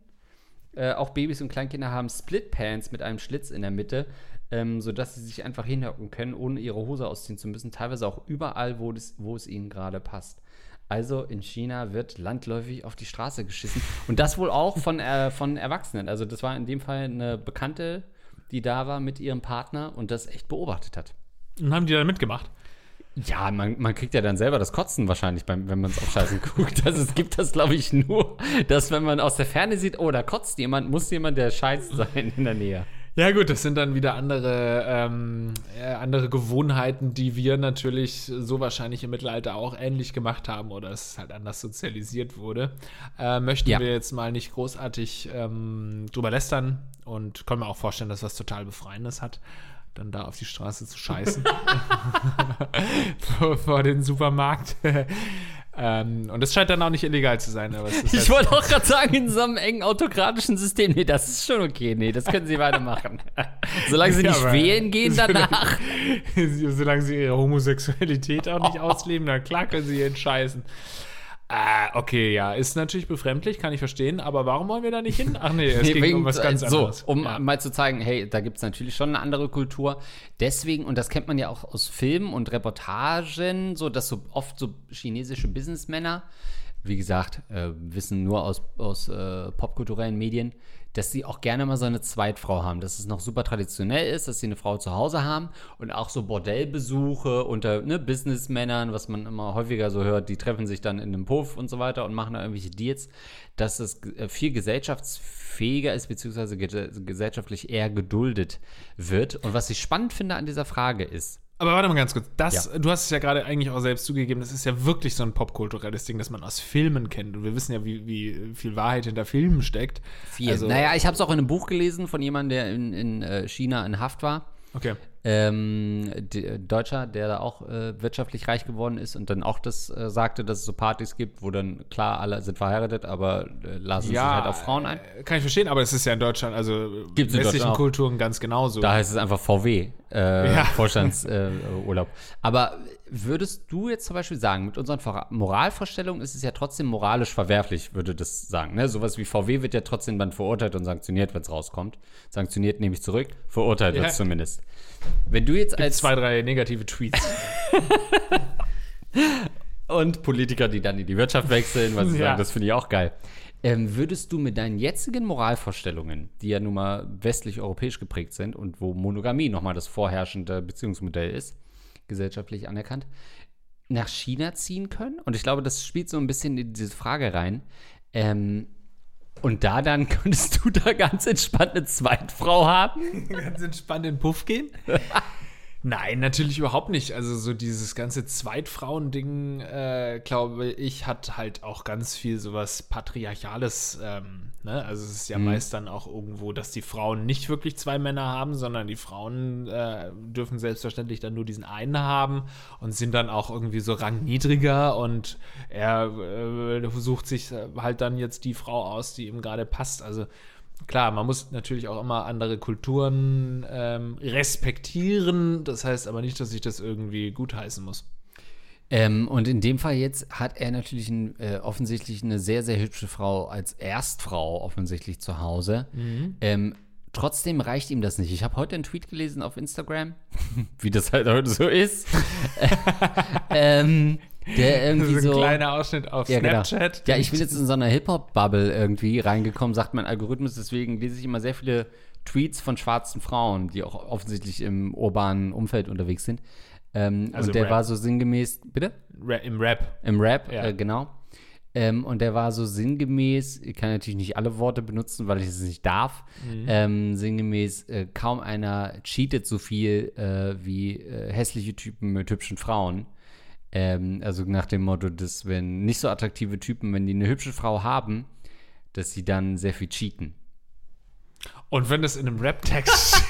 Speaker 2: Äh, auch Babys und Kleinkinder haben Splitpants mit einem Schlitz in der Mitte, ähm, sodass sie sich einfach hinhocken können, ohne ihre Hose ausziehen zu müssen. Teilweise auch überall, wo, das, wo es ihnen gerade passt. Also in China wird landläufig auf die Straße geschissen. Und das wohl auch von, äh, von Erwachsenen. Also das war in dem Fall eine Bekannte, die da war mit ihrem Partner und das echt beobachtet hat.
Speaker 1: Und haben die dann mitgemacht?
Speaker 2: Ja, man, man kriegt ja dann selber das Kotzen wahrscheinlich, beim, wenn man es auf Scheißen guckt. Also es gibt das, glaube ich, nur, dass wenn man aus der Ferne sieht, oh, da kotzt jemand, muss jemand, der scheißt sein in der Nähe.
Speaker 1: Ja, gut, das sind dann wieder andere, ähm, äh, andere Gewohnheiten, die wir natürlich so wahrscheinlich im Mittelalter auch ähnlich gemacht haben oder es halt anders sozialisiert wurde. Äh, möchten
Speaker 2: Ja.
Speaker 1: wir jetzt mal nicht großartig ähm, drüber lästern und können mir auch vorstellen, dass was total Befreiendes hat, dann da auf die Straße zu scheißen. vor, vor den Supermarkt. ähm, und es scheint dann auch nicht illegal zu sein.
Speaker 2: Ich
Speaker 1: halt-
Speaker 2: wollte auch gerade sagen, in so einem engen autokratischen System, nee, das ist schon okay, nee, das können sie weitermachen. Solange sie
Speaker 1: Ja,
Speaker 2: nicht wählen gehen danach.
Speaker 1: Solange sie ihre Homosexualität auch nicht ausleben, dann klar können sie hier scheißen. Ah, okay, ja, ist natürlich befremdlich, kann ich verstehen, aber warum wollen wir da nicht hin? Ach nee, es
Speaker 2: Nee,
Speaker 1: ging
Speaker 2: wegen-
Speaker 1: um was ganz
Speaker 2: so,
Speaker 1: anderes.
Speaker 2: um
Speaker 1: ja.
Speaker 2: mal zu zeigen, hey, da gibt es natürlich schon eine andere Kultur. Deswegen, und das kennt man ja auch aus Filmen und Reportagen, so dass so oft so chinesische Businessmänner wie gesagt, äh, wissen nur aus, aus äh, popkulturellen Medien, dass sie auch gerne mal so eine Zweitfrau haben, dass es noch super traditionell ist, dass sie eine Frau zu Hause haben und auch so Bordellbesuche unter ne, Businessmännern, was man immer häufiger so hört, die treffen sich dann in einem Puff und so weiter und machen da irgendwelche Deals, dass es äh, viel gesellschaftsfähiger ist, beziehungsweise gesellschaftlich eher geduldet wird. Und was ich spannend finde an dieser Frage ist,
Speaker 1: aber warte mal ganz kurz. Das, ja. Du hast es ja gerade eigentlich auch selbst zugegeben, das ist ja wirklich so ein popkulturelles Ding, das man aus Filmen kennt. Und wir wissen ja, wie, wie viel Wahrheit hinter Filmen steckt.
Speaker 2: Viel. Also, naja, ich habe es auch in einem Buch gelesen von jemandem, der in, in äh, China in Haft war.
Speaker 1: Okay.
Speaker 2: Ähm, die, Deutscher, der da auch äh, wirtschaftlich reich geworden ist und dann auch das äh, sagte, dass es so Partys gibt, wo dann klar alle sind verheiratet, aber äh, lassen ja, sich halt auf Frauen ein.
Speaker 1: Kann ich verstehen, aber es ist ja in Deutschland, also
Speaker 2: Gibt's in westlichen
Speaker 1: Kulturen ganz genauso.
Speaker 2: Da heißt es einfach VW, äh, ja. Vorstandsurlaub. aber würdest du jetzt zum Beispiel sagen, mit unseren Moralvorstellungen ist es ja trotzdem moralisch verwerflich, würde das sagen. Ne? Sowas wie VW wird ja trotzdem dann verurteilt und sanktioniert, wenn es rauskommt. Sanktioniert nehme ich zurück, verurteilt ja. wird zumindest. Wenn du jetzt
Speaker 1: Gibt als. Zwei, drei negative Tweets.
Speaker 2: und Politiker, die dann in die Wirtschaft wechseln, weil sie ja. sagen, das finde ich auch geil. Ähm, würdest du mit deinen jetzigen Moralvorstellungen, die ja nun mal westlich-europäisch geprägt sind und wo Monogamie nochmal das vorherrschende Beziehungsmodell ist, gesellschaftlich anerkannt, nach China ziehen können? Und ich glaube, das spielt so ein bisschen in diese Frage rein. Ähm, und da dann könntest du da ganz entspannt eine Zweitfrau haben?
Speaker 1: ganz entspannt in den Puff gehen? Nein, natürlich überhaupt nicht. Also so dieses ganze Zweitfrauen-Ding, äh, glaube ich, hat halt auch ganz viel sowas Patriarchales. Ähm, ne? Also es ist ja mhm. meist dann auch irgendwo, dass die Frauen nicht wirklich zwei Männer haben, sondern die Frauen äh, dürfen selbstverständlich dann nur diesen einen haben und sind dann auch irgendwie so rangniedriger und er äh, sucht sich halt dann jetzt die Frau aus, die ihm gerade passt. Also klar, man muss natürlich auch immer andere Kulturen ähm, respektieren. Das heißt aber nicht, dass ich das irgendwie gutheißen muss.
Speaker 2: Ähm, und in dem Fall jetzt hat er natürlich ein, äh, offensichtlich eine sehr, sehr hübsche Frau als Erstfrau offensichtlich zu Hause. Mhm. Ähm, trotzdem reicht ihm das nicht. Ich habe heute einen Tweet gelesen auf Instagram, wie das halt heute so ist. ähm, der irgendwie so.
Speaker 1: Ein kleiner Ausschnitt auf ja, genau. Snapchat.
Speaker 2: Genau. Ja, ich bin jetzt in so einer Hip-Hop-Bubble irgendwie reingekommen, sagt mein Algorithmus. Deswegen lese ich immer sehr viele Tweets von schwarzen Frauen, die auch offensichtlich im urbanen Umfeld unterwegs sind. Ähm, also und der Rap. war so sinngemäß. Bitte?
Speaker 1: Ra Im Rap.
Speaker 2: Im Rap, ja. äh, genau. Ähm, und der war so sinngemäß, ich kann natürlich nicht alle Worte benutzen, weil ich es nicht darf, mhm. ähm, sinngemäß, äh, kaum einer cheatet so viel äh, wie äh, hässliche Typen mit hübschen Frauen. Ähm, also nach dem Motto, dass wenn nicht so attraktive Typen, wenn die eine hübsche Frau haben, dass sie dann sehr viel cheaten.
Speaker 1: Und wenn das in einem Rap-Text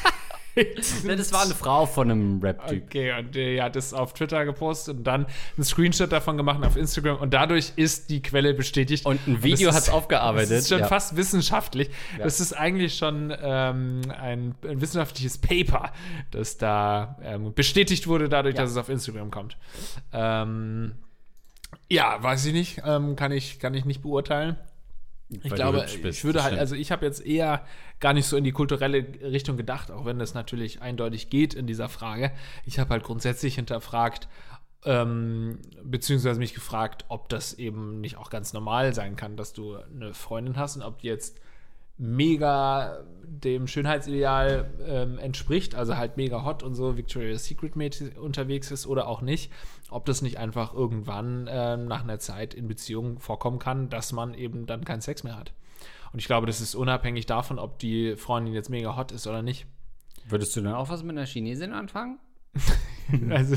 Speaker 2: ne, das war eine Frau von einem Rap-Typ.
Speaker 1: Okay, und die hat es auf Twitter gepostet und dann einen Screenshot davon gemacht auf Instagram und dadurch ist die Quelle bestätigt.
Speaker 2: Und ein Video hat es aufgearbeitet. Das
Speaker 1: ist schon ja. fast wissenschaftlich. Ja. Das ist eigentlich schon ähm, ein, ein, wissenschaftliches Paper, das da ähm, bestätigt wurde, dadurch, ja. dass es auf Instagram kommt. Ähm, ja, weiß ich nicht. Ähm, kann, ich, kann ich nicht beurteilen. Ich glaube, ich würde halt, also ich habe jetzt eher gar nicht so in die kulturelle Richtung gedacht, auch wenn das natürlich eindeutig geht in dieser Frage. Ich habe halt grundsätzlich hinterfragt, ähm, beziehungsweise mich gefragt, ob das eben nicht auch ganz normal sein kann, dass du eine Freundin hast und ob die jetzt mega dem Schönheitsideal ähm, entspricht, also halt mega hot und so Victoria's Secret mäßig unterwegs ist oder auch nicht, ob das nicht einfach irgendwann ähm, nach einer Zeit in Beziehungen vorkommen kann, dass man eben dann keinen Sex mehr hat. Und ich glaube, das ist unabhängig davon, ob die Freundin jetzt mega hot ist oder nicht.
Speaker 2: Würdest du dann auch was mit einer Chinesin anfangen?
Speaker 1: also,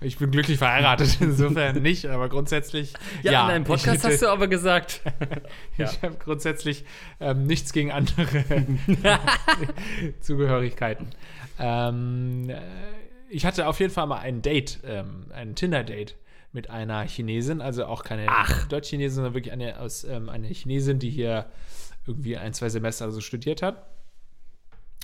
Speaker 1: ich bin glücklich verheiratet, insofern nicht, aber grundsätzlich.
Speaker 2: Ja, ja in deinem Podcast hätte, hast du aber gesagt.
Speaker 1: ich ja. habe grundsätzlich ähm, nichts gegen andere Zugehörigkeiten. Ähm, äh, ich hatte auf jeden Fall mal ein Date, ähm, ein Tinder-Date mit einer Chinesin, also auch keine Deutsch-Chinesin, sondern wirklich eine, aus, ähm, eine Chinesin, die hier irgendwie ein, zwei Semester so studiert hat.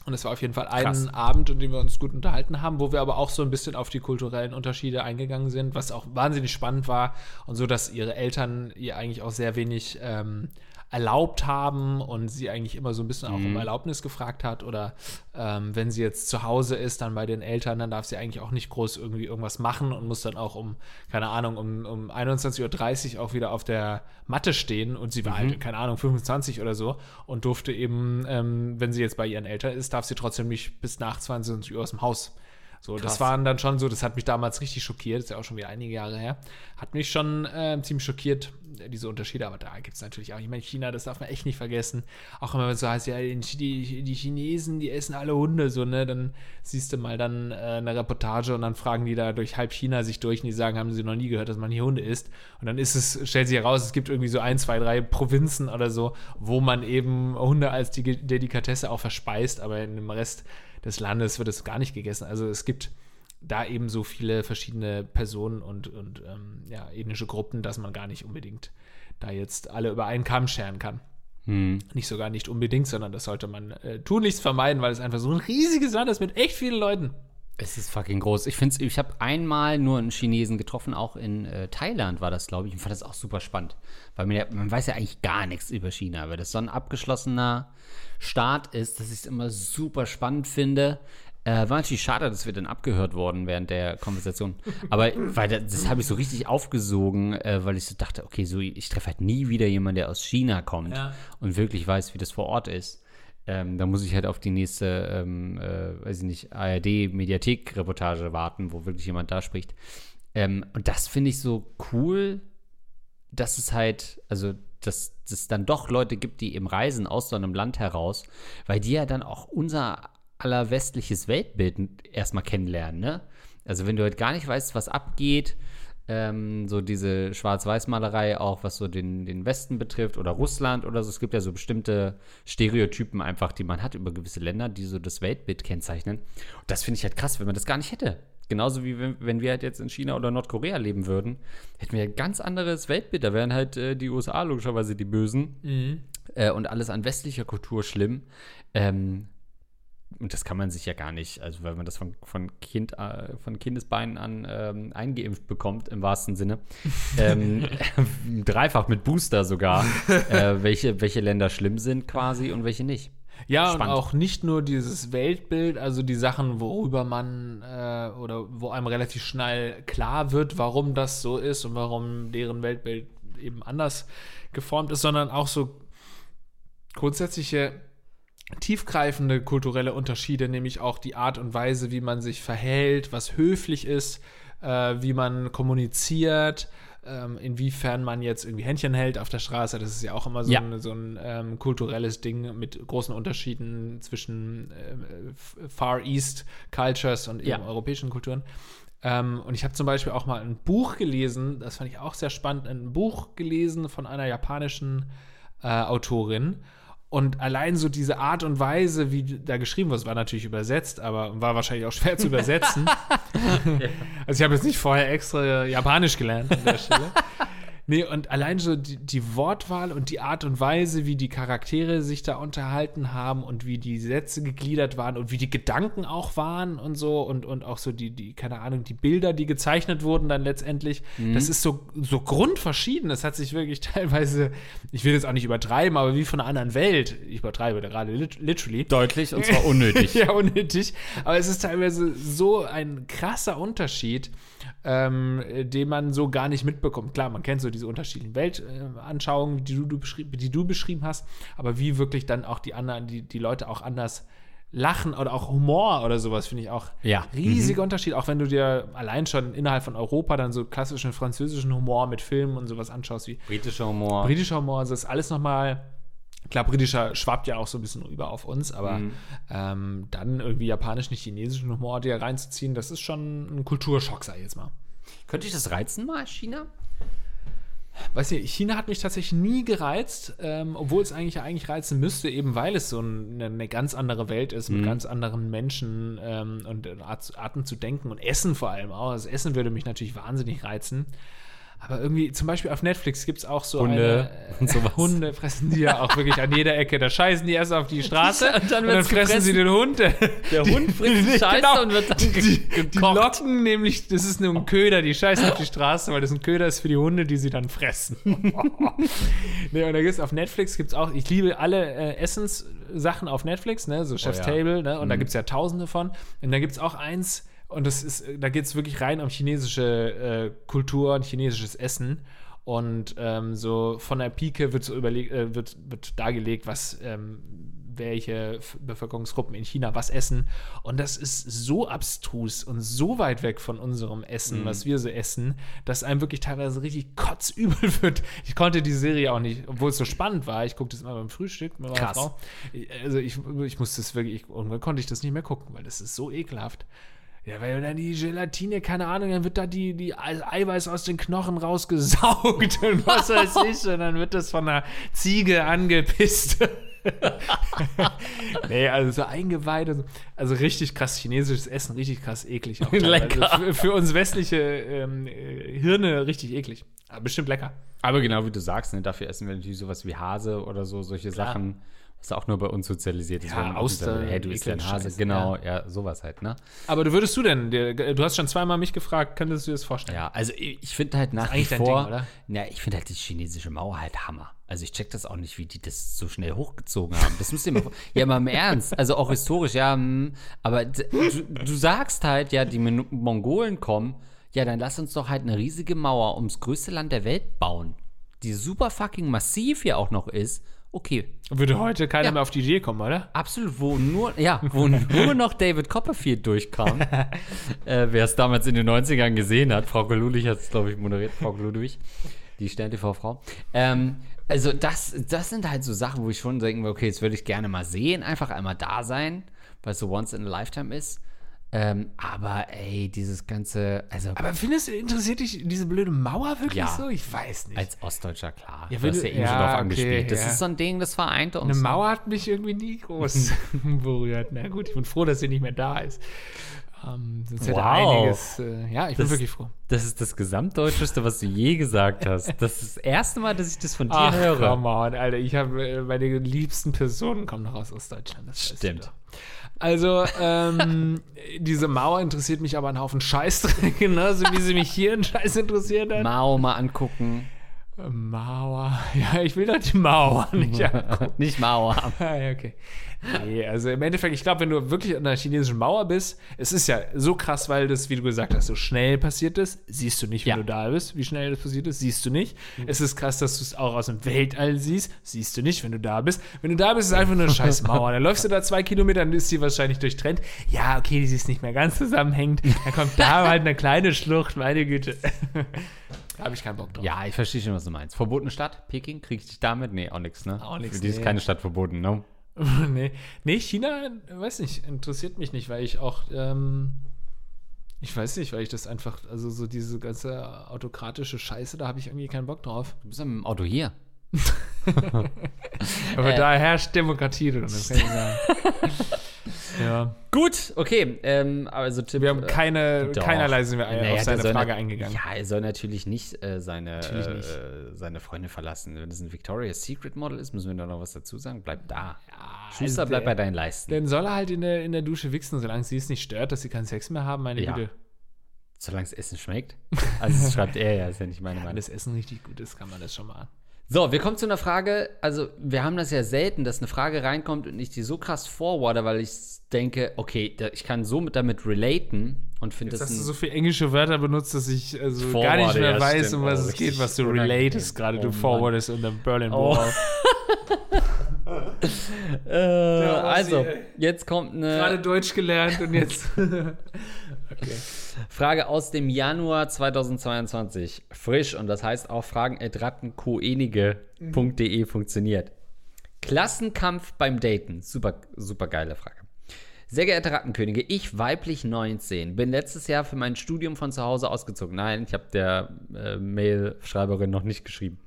Speaker 1: Und es war auf jeden Fall ein Krass. Abend, in dem wir uns gut unterhalten haben, wo wir aber auch so ein bisschen auf die kulturellen Unterschiede eingegangen sind, was auch wahnsinnig spannend war und so, dass ihre Eltern ihr eigentlich auch sehr wenig ähm, erlaubt haben und sie eigentlich immer so ein bisschen auch um Erlaubnis gefragt hat. Oder ähm, wenn sie jetzt zu Hause ist, dann bei den Eltern, dann darf sie eigentlich auch nicht groß irgendwie irgendwas machen und muss dann auch um, keine Ahnung, um, um 21.30 Uhr auch wieder auf der Matte stehen. Und sie war halt, keine Ahnung, 25 oder so und durfte eben, ähm, wenn sie jetzt bei ihren Eltern ist, darf sie trotzdem nicht bis nach 22 Uhr aus dem Haus. So,
Speaker 2: Krass.
Speaker 1: das waren dann schon so, das hat mich damals richtig schockiert, ist ja auch schon wieder einige Jahre her. Hat mich schon äh, ziemlich schockiert, äh, diese Unterschiede, aber da gibt es natürlich auch, ich meine, China, das darf man echt nicht vergessen. Auch immer so heißt, ja, die, die, die Chinesen, die essen alle Hunde, so, ne, dann siehst du mal dann äh, eine Reportage und dann fragen die da durch halb China sich durch und die sagen, haben sie noch nie gehört, dass man hier Hunde isst. Und dann ist es, stellt sich heraus, es gibt irgendwie so ein, zwei, drei Provinzen oder so, wo man eben Hunde als die Delikatesse auch verspeist, aber in dem Rest des Landes wird es gar nicht gegessen. Also es gibt da eben so viele verschiedene Personen und, und ähm, ja, ethnische Gruppen, dass man gar nicht unbedingt da jetzt alle über einen Kamm scheren kann.
Speaker 2: Hm.
Speaker 1: Nicht sogar nicht unbedingt, sondern das sollte man äh, tunlichst vermeiden, weil es einfach so ein riesiges Land ist mit echt vielen Leuten.
Speaker 2: Es ist fucking groß. Ich finde ich habe einmal nur einen Chinesen getroffen, auch in äh, Thailand war das, glaube ich, und fand das auch super spannend. Weil man, ja, man weiß ja eigentlich gar nichts über China, weil das so ein abgeschlossener Staat ist, dass ich es immer super spannend finde. Äh, war natürlich schade, dass wir dann abgehört wurden während der Konversation. Aber weil das, das habe ich so richtig aufgesogen, äh, weil ich so dachte, okay, so ich treffe halt nie wieder jemanden, der aus China kommt
Speaker 1: Ja.
Speaker 2: und wirklich weiß, wie das vor Ort ist. Ähm, da muss ich halt auf die nächste, ähm, äh, weiß ich nicht, ARD-Mediathek-Reportage warten, wo wirklich jemand da spricht. Ähm, und das finde ich so cool, dass es halt, also, dass es dann doch Leute gibt, die eben reisen aus so einem Land heraus, weil die ja dann auch unser aller westliches Weltbild erstmal kennenlernen, ne? Also, wenn du halt gar nicht weißt, was abgeht, ähm, so diese Schwarz-Weiß-Malerei auch, was so den, den Westen betrifft oder Russland oder so. Es gibt ja so bestimmte Stereotypen einfach, die man hat über gewisse Länder, die so das Weltbild kennzeichnen. Und das finde ich halt krass, wenn man das gar nicht hätte. Genauso wie wenn, wenn wir halt jetzt in China oder Nordkorea leben würden, hätten wir ein ganz anderes Weltbild. Da wären halt äh, die USA logischerweise die Bösen äh, und alles an westlicher Kultur schlimm. Ähm, und das kann man sich ja gar nicht, also weil man das von, von, kind, äh, von Kindesbeinen an ähm, eingeimpft bekommt, im wahrsten Sinne. ähm, dreifach mit Booster sogar, äh, welche, welche Länder schlimm sind quasi und welche nicht.
Speaker 1: Ja,
Speaker 2: Spannend.
Speaker 1: und auch nicht nur dieses Weltbild, also die Sachen, worüber man äh, oder wo einem relativ schnell klar wird, warum das so ist und warum deren Weltbild eben anders geformt ist, sondern auch so grundsätzliche tiefgreifende kulturelle Unterschiede, nämlich auch die Art und Weise, wie man sich verhält, was höflich ist, äh, wie man kommuniziert, ähm, inwiefern man jetzt irgendwie Händchen hält auf der Straße. Das ist ja auch immer so
Speaker 2: Ja.
Speaker 1: ein, so ein ähm, kulturelles Ding mit großen Unterschieden zwischen äh, F- Far East Cultures und eben
Speaker 2: Ja.
Speaker 1: europäischen Kulturen. Ähm, und ich habe zum Beispiel auch mal ein Buch gelesen, das fand ich auch sehr spannend, ein Buch gelesen von einer japanischen äh, Autorin. Und allein so diese Art und Weise, wie da geschrieben wird, es war natürlich übersetzt, aber war wahrscheinlich auch schwer zu übersetzen. Also ich habe jetzt nicht vorher extra Japanisch gelernt an der Stelle. Nee, und allein so die, die Wortwahl und die Art und Weise, wie die Charaktere sich da unterhalten haben und wie die Sätze gegliedert waren und wie die Gedanken auch waren und so und, und auch so die, die, keine Ahnung, die Bilder, die gezeichnet wurden dann letztendlich, das ist so, so grundverschieden. Das hat sich wirklich teilweise, ich will jetzt auch nicht übertreiben, aber wie von einer anderen Welt. Ich übertreibe da gerade lit literally.
Speaker 2: Deutlich und zwar unnötig.
Speaker 1: ja, unnötig. Aber es ist teilweise so ein krasser Unterschied, ähm, den man so gar nicht mitbekommt. Klar, man kennt so diese unterschiedlichen Weltanschauungen, die du, du, die du beschrieben hast, aber wie wirklich dann auch die anderen, die, die Leute auch anders lachen oder auch Humor oder sowas, finde ich auch
Speaker 2: Ja.
Speaker 1: riesiger Unterschied. Auch wenn du dir allein schon innerhalb von Europa dann so klassischen französischen Humor mit Filmen und sowas anschaust, wie
Speaker 2: Britischer Humor.
Speaker 1: britischer Humor, also das ist alles nochmal. Klar, britischer schwappt ja auch so ein bisschen über auf uns, aber
Speaker 2: Mhm.
Speaker 1: ähm, dann irgendwie japanischen, chinesischen Humor dir reinzuziehen, das ist schon ein Kulturschock, sag ich jetzt mal.
Speaker 2: Könnte ich das reizen mal, China?
Speaker 1: Weißt du, China hat mich tatsächlich nie gereizt, ähm, obwohl es eigentlich eigentlich reizen müsste, eben weil es so eine, eine ganz andere Welt ist, mit ganz anderen Menschen ähm, und Art, Arten zu denken und Essen vor allem auch. Das Essen würde mich natürlich wahnsinnig reizen. Aber irgendwie, zum Beispiel auf Netflix gibt es auch so
Speaker 2: Hunde
Speaker 1: eine,
Speaker 2: und sowas.
Speaker 1: Hunde fressen die ja auch wirklich an jeder Ecke. Da scheißen die erst auf die Straße
Speaker 2: Und
Speaker 1: und
Speaker 2: dann
Speaker 1: dann,
Speaker 2: wird's
Speaker 1: fressen sie den Hund.
Speaker 2: Der Hund frisst Scheiße
Speaker 1: Genau.
Speaker 2: und wird dann
Speaker 1: die,
Speaker 2: ge
Speaker 1: die
Speaker 2: gekocht.
Speaker 1: locken nämlich, das ist nur ein Köder, die scheißen auf die Straße, weil das ein Köder ist für die Hunde, die sie dann fressen. nee, und da gibt's auf Netflix gibt's auch, ich liebe alle äh, Essenssachen auf Netflix, ne, so Chef's
Speaker 2: ja.
Speaker 1: Table, ne, und da gibt's ja tausende von. Und da gibt's auch eins, und das ist, da geht's wirklich rein um chinesische äh, Kultur und chinesisches Essen. Und ähm, so von der Pike wird so überlegt, äh, wird, wird dargelegt, was ähm, welche Bevölkerungsgruppen in China was essen. Und das ist so abstrus und so weit weg von unserem Essen, was wir so essen, dass einem wirklich teilweise richtig kotzübel wird. Ich konnte die Serie auch nicht, obwohl es so spannend war. Ich gucke das immer beim Frühstück mit meiner
Speaker 2: Krass.
Speaker 1: Frau. Also ich, ich musste es wirklich, ich, irgendwann konnte ich das nicht mehr gucken, weil das ist so ekelhaft. Ja, weil dann die Gelatine, keine Ahnung, dann wird da die, die Ei- Eiweiß aus den Knochen rausgesaugt und was weiß ich. Und dann wird das von einer Ziege angepisst. nee, also so eingeweiht. und so. Also richtig krass chinesisches Essen, richtig krass eklig. Auch.
Speaker 2: Lecker.
Speaker 1: Für, für uns westliche ähm, äh, Hirne richtig eklig. Aber bestimmt lecker.
Speaker 2: Aber genau wie du sagst, ne, dafür essen wir natürlich sowas wie Hase oder so, solche
Speaker 1: Klar.
Speaker 2: Sachen, was auch nur bei uns sozialisiert ist.
Speaker 1: Ja, Auster,
Speaker 2: sagt, Hey, du isst ja
Speaker 1: eklige
Speaker 2: Hase. Genau, ja. sowas halt, ne?
Speaker 1: Aber du würdest du denn, du hast schon zweimal mich gefragt, könntest du dir das vorstellen?
Speaker 2: Ja, also ich, finde halt nach wie vor,
Speaker 1: Ding, oder?
Speaker 2: ja, ich finde halt die chinesische Mauer halt Hammer. Also ich check das auch nicht, wie die das so schnell hochgezogen haben. Das müsst ihr mal, ja, mal im Ernst. Also auch historisch, ja, hm, aber du, du sagst halt, ja, die Mon- Mongolen kommen, ja, dann lass uns doch halt eine riesige Mauer ums größte Land der Welt bauen, die super fucking massiv hier auch noch ist. Okay,
Speaker 1: Würde heute keiner
Speaker 2: Ja.
Speaker 1: mehr auf die Idee kommen, oder?
Speaker 2: Absolut, wo nur, ja, wo nur noch David Copperfield durchkam. äh, Wer es damals in den 90ern gesehen hat, Frau Ludwig hat es, glaube ich, moderiert, Frau Ludwig, die Stern-TV-Frau. Ähm, also das, das sind halt so Sachen, wo ich schon denke, okay, jetzt würde ich gerne mal sehen, einfach einmal da sein, weil es so once in a lifetime ist. Ähm, aber ey, dieses ganze, also
Speaker 1: Aber findest du, interessiert dich diese blöde Mauer wirklich
Speaker 2: Ja.
Speaker 1: so? Ich weiß nicht.
Speaker 2: als Ostdeutscher klar,
Speaker 1: Ja,
Speaker 2: du
Speaker 1: wenn
Speaker 2: hast
Speaker 1: du-
Speaker 2: ja eben
Speaker 1: ja,
Speaker 2: schon drauf
Speaker 1: okay,
Speaker 2: angespielt. Das
Speaker 1: ja.
Speaker 2: ist so ein Ding, das vereinte uns.
Speaker 1: Eine Mauer hat mich irgendwie nie groß berührt. Na gut, ich bin froh, dass sie nicht mehr da ist. Ähm, sonst
Speaker 2: Wow.
Speaker 1: einiges. Äh, ja, ich bin
Speaker 2: Das-
Speaker 1: wirklich froh.
Speaker 2: Das ist das Gesamtdeutscheste, was du je gesagt hast. Das ist das erste Mal, dass ich das von dir
Speaker 1: Ach,
Speaker 2: höre.
Speaker 1: come on, Alter. Ich habe äh, meine liebsten Personen kommen noch aus Ostdeutschland. Das weißt du
Speaker 2: Stimmt.
Speaker 1: Also, ähm, diese Mauer interessiert mich aber einen Haufen Scheißdreck, genauso wie sie mich hier in Scheiß interessiert hat.
Speaker 2: Mao mal angucken.
Speaker 1: Mauer. Ja, ich will doch die Mauer nicht angucken.
Speaker 2: Nicht Mao.
Speaker 1: Ah, okay. Nee, also im Endeffekt, ich glaube, wenn du wirklich an der chinesischen Mauer bist, es ist ja so krass, weil das, wie du gesagt hast, so schnell passiert ist, siehst du nicht, wenn
Speaker 2: Ja.
Speaker 1: du da bist, wie schnell das passiert ist, siehst du nicht. Es ist krass, dass du es auch aus dem Weltall siehst, siehst du nicht, wenn du da bist. Wenn du da bist, ist es einfach nur eine scheiß Mauer. Dann läufst du da zwei Kilometer, dann ist sie wahrscheinlich durchtrennt. Ja, okay, die ist nicht mehr ganz zusammenhängend. Dann kommt da halt eine kleine Schlucht, meine Güte. Da habe ich keinen Bock drauf.
Speaker 2: Ja, ich verstehe schon, was du meinst. Verbotene Stadt? Peking? Krieg ich dich damit? Nee, auch nix, ne?
Speaker 1: Auch nix,
Speaker 2: Für die ist
Speaker 1: nee.
Speaker 2: keine Stadt verboten, ne?
Speaker 1: nee. nee, China, weiß nicht, interessiert mich nicht, weil ich auch, ähm, ich weiß nicht, weil ich das einfach, also so diese ganze autokratische Scheiße, da habe ich irgendwie keinen Bock drauf.
Speaker 2: Du bist ja mit dem Auto hier.
Speaker 1: Aber
Speaker 2: Äh.
Speaker 1: da herrscht Demokratie drin, das kann ich sagen. Ja.
Speaker 2: Gut, okay. Ähm, also Tipp,
Speaker 1: Wir haben keine,
Speaker 2: Doch.
Speaker 1: keinerlei sind wir
Speaker 2: Naja,
Speaker 1: auf seine Frage eingegangen.
Speaker 2: Ja, er soll natürlich nicht äh, seine,
Speaker 1: Natürlich
Speaker 2: äh,
Speaker 1: nicht.
Speaker 2: äh, seine Freundin verlassen. Wenn das ein Victoria's Secret Model ist, müssen wir da noch was dazu sagen. Bleib da. Schuster,
Speaker 1: also
Speaker 2: bleib
Speaker 1: der-
Speaker 2: bei deinen Leisten.
Speaker 1: Dann soll er halt in der, in der Dusche wichsen, solange sie es nicht stört, dass sie keinen Sex mehr haben, meine
Speaker 2: Ja.
Speaker 1: Güte.
Speaker 2: Solange das Essen schmeckt. Also das schreibt er ja, ist ja nicht meine
Speaker 1: Wenn
Speaker 2: Meinung.
Speaker 1: das Essen richtig gut ist, kann man das schon mal.
Speaker 2: So, wir kommen zu einer Frage. Also, wir haben das ja selten, dass eine Frage reinkommt und ich die so krass forwarde, weil ich denke, okay, da, ich kann so mit damit relaten und finde das
Speaker 1: hast du so viele englische Wörter benutzt, dass ich also gar nicht mehr
Speaker 2: ja,
Speaker 1: weiß,
Speaker 2: stimmt.
Speaker 1: um was
Speaker 2: Oh,
Speaker 1: es geht, was du relatest gerade.
Speaker 2: Oh,
Speaker 1: du forwardest in der Berlin
Speaker 2: Oh.
Speaker 1: Wall.
Speaker 2: äh,
Speaker 1: Ossi,
Speaker 2: also, jetzt kommt
Speaker 1: Gerade
Speaker 2: eine
Speaker 1: Deutsch gelernt und jetzt. okay.
Speaker 2: Frage aus dem Januar 2022. Frisch und das heißt auch fragen.rattenkoenige.de funktioniert. Klassenkampf beim Daten. Super, super geile Frage. Sehr geehrte Rattenkönige, ich weiblich 19, bin letztes Jahr für mein Studium von zu Hause ausgezogen. Nein, ich habe der äh, Mail-Schreiberin noch nicht geschrieben.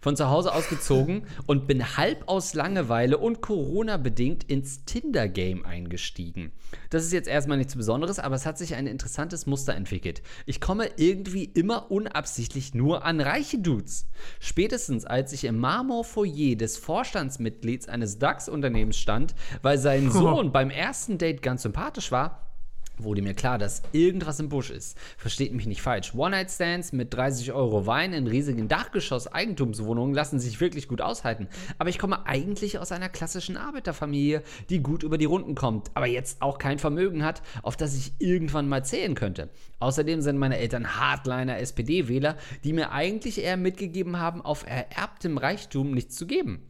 Speaker 2: Von zu Hause ausgezogen und bin halb aus Langeweile und Corona-bedingt ins Tinder-Game eingestiegen. Das ist jetzt erstmal nichts Besonderes, aber es hat sich ein interessantes Muster entwickelt. Ich komme irgendwie immer unabsichtlich nur an reiche Dudes. Spätestens als ich im Marmorfoyer des Vorstandsmitglieds eines DAX-Unternehmens stand, weil sein Sohn beim ersten Date ganz sympathisch war, wurde mir klar, dass irgendwas im Busch ist. Versteht mich nicht falsch. One-Night-Stands mit 30 Euro Wein in riesigen Dachgeschoss-Eigentumswohnungen lassen sich wirklich gut aushalten. Aber ich komme eigentlich aus einer klassischen Arbeiterfamilie, die gut über die Runden kommt, aber jetzt auch kein Vermögen hat, auf das ich irgendwann mal zählen könnte. Außerdem sind meine Eltern Hardliner SPD-Wähler, die mir eigentlich eher mitgegeben haben, auf ererbtem Reichtum nichts zu geben.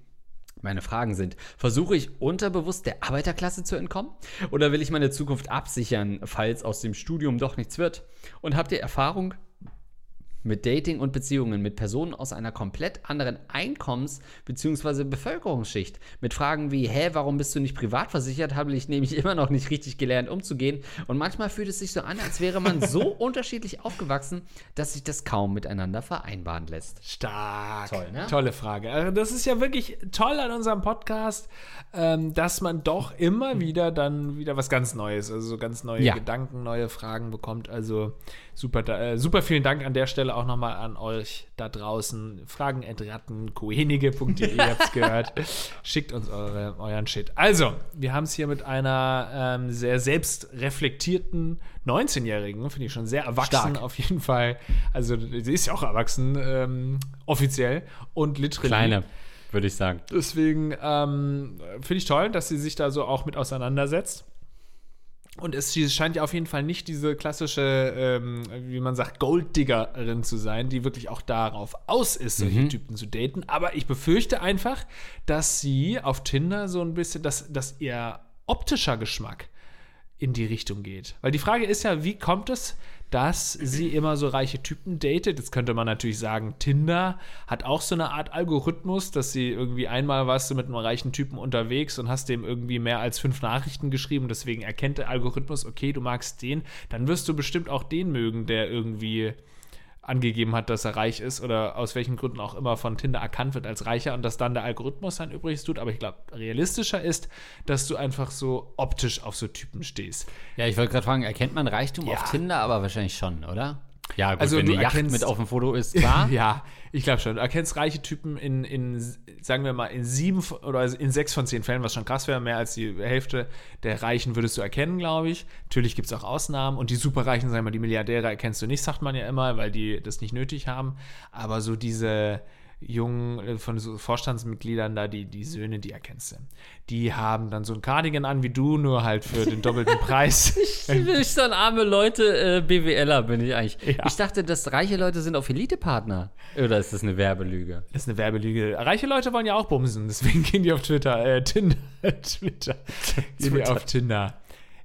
Speaker 2: Meine Fragen sind, versuche ich unterbewusst der Arbeiterklasse zu entkommen? Oder will ich meine Zukunft absichern, falls aus dem Studium doch nichts wird? Und habt ihr Erfahrung mit Dating und Beziehungen mit Personen aus einer komplett anderen Einkommens- bzw. Bevölkerungsschicht. Mit Fragen wie, hä, warum bist du nicht privat versichert, habe ich nämlich immer noch nicht richtig gelernt umzugehen. Und manchmal fühlt es sich so an, als wäre man so unterschiedlich aufgewachsen, dass sich das kaum miteinander vereinbaren lässt.
Speaker 1: Stark. Toll, ne? Tolle Frage. Also das ist ja wirklich toll an unserem Podcast, ähm, dass man doch immer wieder dann wieder was ganz Neues, also so ganz neue ja. Gedanken, neue Fragen bekommt. Also super, äh, super vielen Dank an der Stelle auch nochmal an euch da draußen. Fragen ihr habt es gehört. Schickt uns eure, euren Shit. Also, wir haben es hier mit einer ähm, sehr selbstreflektierten 19-Jährigen, finde ich schon sehr erwachsen Stark. auf jeden Fall. Also, sie ist ja auch erwachsen, ähm, offiziell und literally.
Speaker 2: Kleine würde ich sagen.
Speaker 1: Deswegen ähm, finde ich toll, dass sie sich da so auch mit auseinandersetzt. Und es scheint ja auf jeden Fall nicht diese klassische, ähm, wie man sagt, Golddiggerin zu sein, die wirklich auch darauf aus ist, solche mhm. Typen zu daten. Aber ich befürchte einfach, dass sie auf Tinder so ein bisschen, dass, dass ihr optischer Geschmack in die Richtung geht. Weil die Frage ist ja, wie kommt es, dass sie immer so reiche Typen datet. Jetzt könnte man natürlich sagen, Tinder hat auch so eine Art Algorithmus, dass sie irgendwie einmal warst du mit einem reichen Typen unterwegs und hast dem irgendwie mehr als fünf Nachrichten geschrieben. Deswegen erkennt der Algorithmus, okay, du magst den, dann wirst du bestimmt auch den mögen, der irgendwie angegeben hat, dass er reich ist oder aus welchen Gründen auch immer von Tinder erkannt wird als reicher und dass dann der Algorithmus sein Übriges tut. Aber ich glaube, realistischer ist, dass du einfach so optisch auf so Typen stehst.
Speaker 2: Ja, ich wollte gerade fragen, erkennt man Reichtum ja. auf Tinder? Aber wahrscheinlich schon, oder?
Speaker 1: Ja, gut, also wenn eine Yacht mit auf dem Foto ist, klar. ja, ich glaube schon. Du erkennst reiche Typen in, in, sagen wir mal, in sieben oder in sechs von zehn Fällen, was schon krass wäre. Mehr als die Hälfte der Reichen würdest du erkennen, glaube ich. Natürlich gibt es auch Ausnahmen. Und die Superreichen, sagen wir mal, die Milliardäre erkennst du nicht, sagt man ja immer, weil die das nicht nötig haben. Aber so diese jungen, äh, von so Vorstandsmitgliedern da, die, die Söhne, die erkennst du. Die haben dann so ein Cardigan an wie du, nur halt für den doppelten Preis.
Speaker 2: ich bin dann arme Leute, äh, BWLer bin ich eigentlich. Ja. Ich dachte, dass reiche Leute sind auf Elite-Partner. Oder ist das eine Werbelüge?
Speaker 1: Das ist eine Werbelüge. Reiche Leute wollen ja auch bumsen, deswegen gehen die auf Twitter, äh, Tinder, Twitter. Gehen die auf Tinder.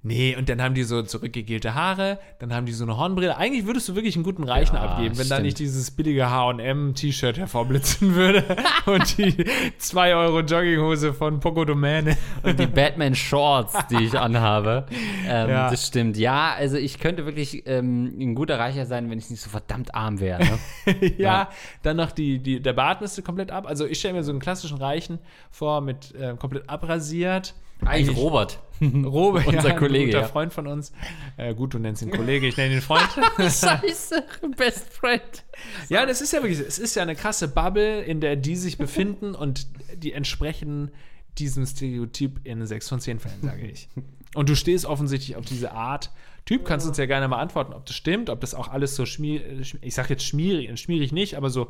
Speaker 1: Nee, und dann haben die so zurückgegelte Haare, dann haben die so eine Hornbrille. Eigentlich würdest du wirklich einen guten Reichen ja, abgeben, wenn da nicht dieses billige HM-T-Shirt hervorblitzen würde und die 2 Euro Jogginghose von Poco Domäne.
Speaker 2: Und die Batman-Shorts, die ich anhabe. Ähm, ja. Das stimmt. Ja, also ich könnte wirklich ähm, ein guter Reicher sein, wenn ich nicht so verdammt arm wäre. Ne?
Speaker 1: ja, ja, dann noch die, die, der Bart müsste komplett ab. Also ich stelle mir so einen klassischen Reichen vor, mit äh, komplett abrasiert
Speaker 2: eigentlich Robert.
Speaker 1: Robert, unser ja, Kollege. Ein guter ja. Freund von uns. Äh, gut, du nennst ihn Kollege, ich nenne ihn Freund.
Speaker 2: Scheiße, Best Friend.
Speaker 1: Ja, das ist ja wirklich, es ist ja eine krasse Bubble, in der die sich befinden und die entsprechen diesem Stereotyp in sechs von zehn Fällen, sage ich. Und du stehst offensichtlich auf diese Art. Typ, kannst du uns ja gerne mal antworten, ob das stimmt, ob das auch alles so schmierig, ich sag jetzt schmierig, schmierig nicht, aber so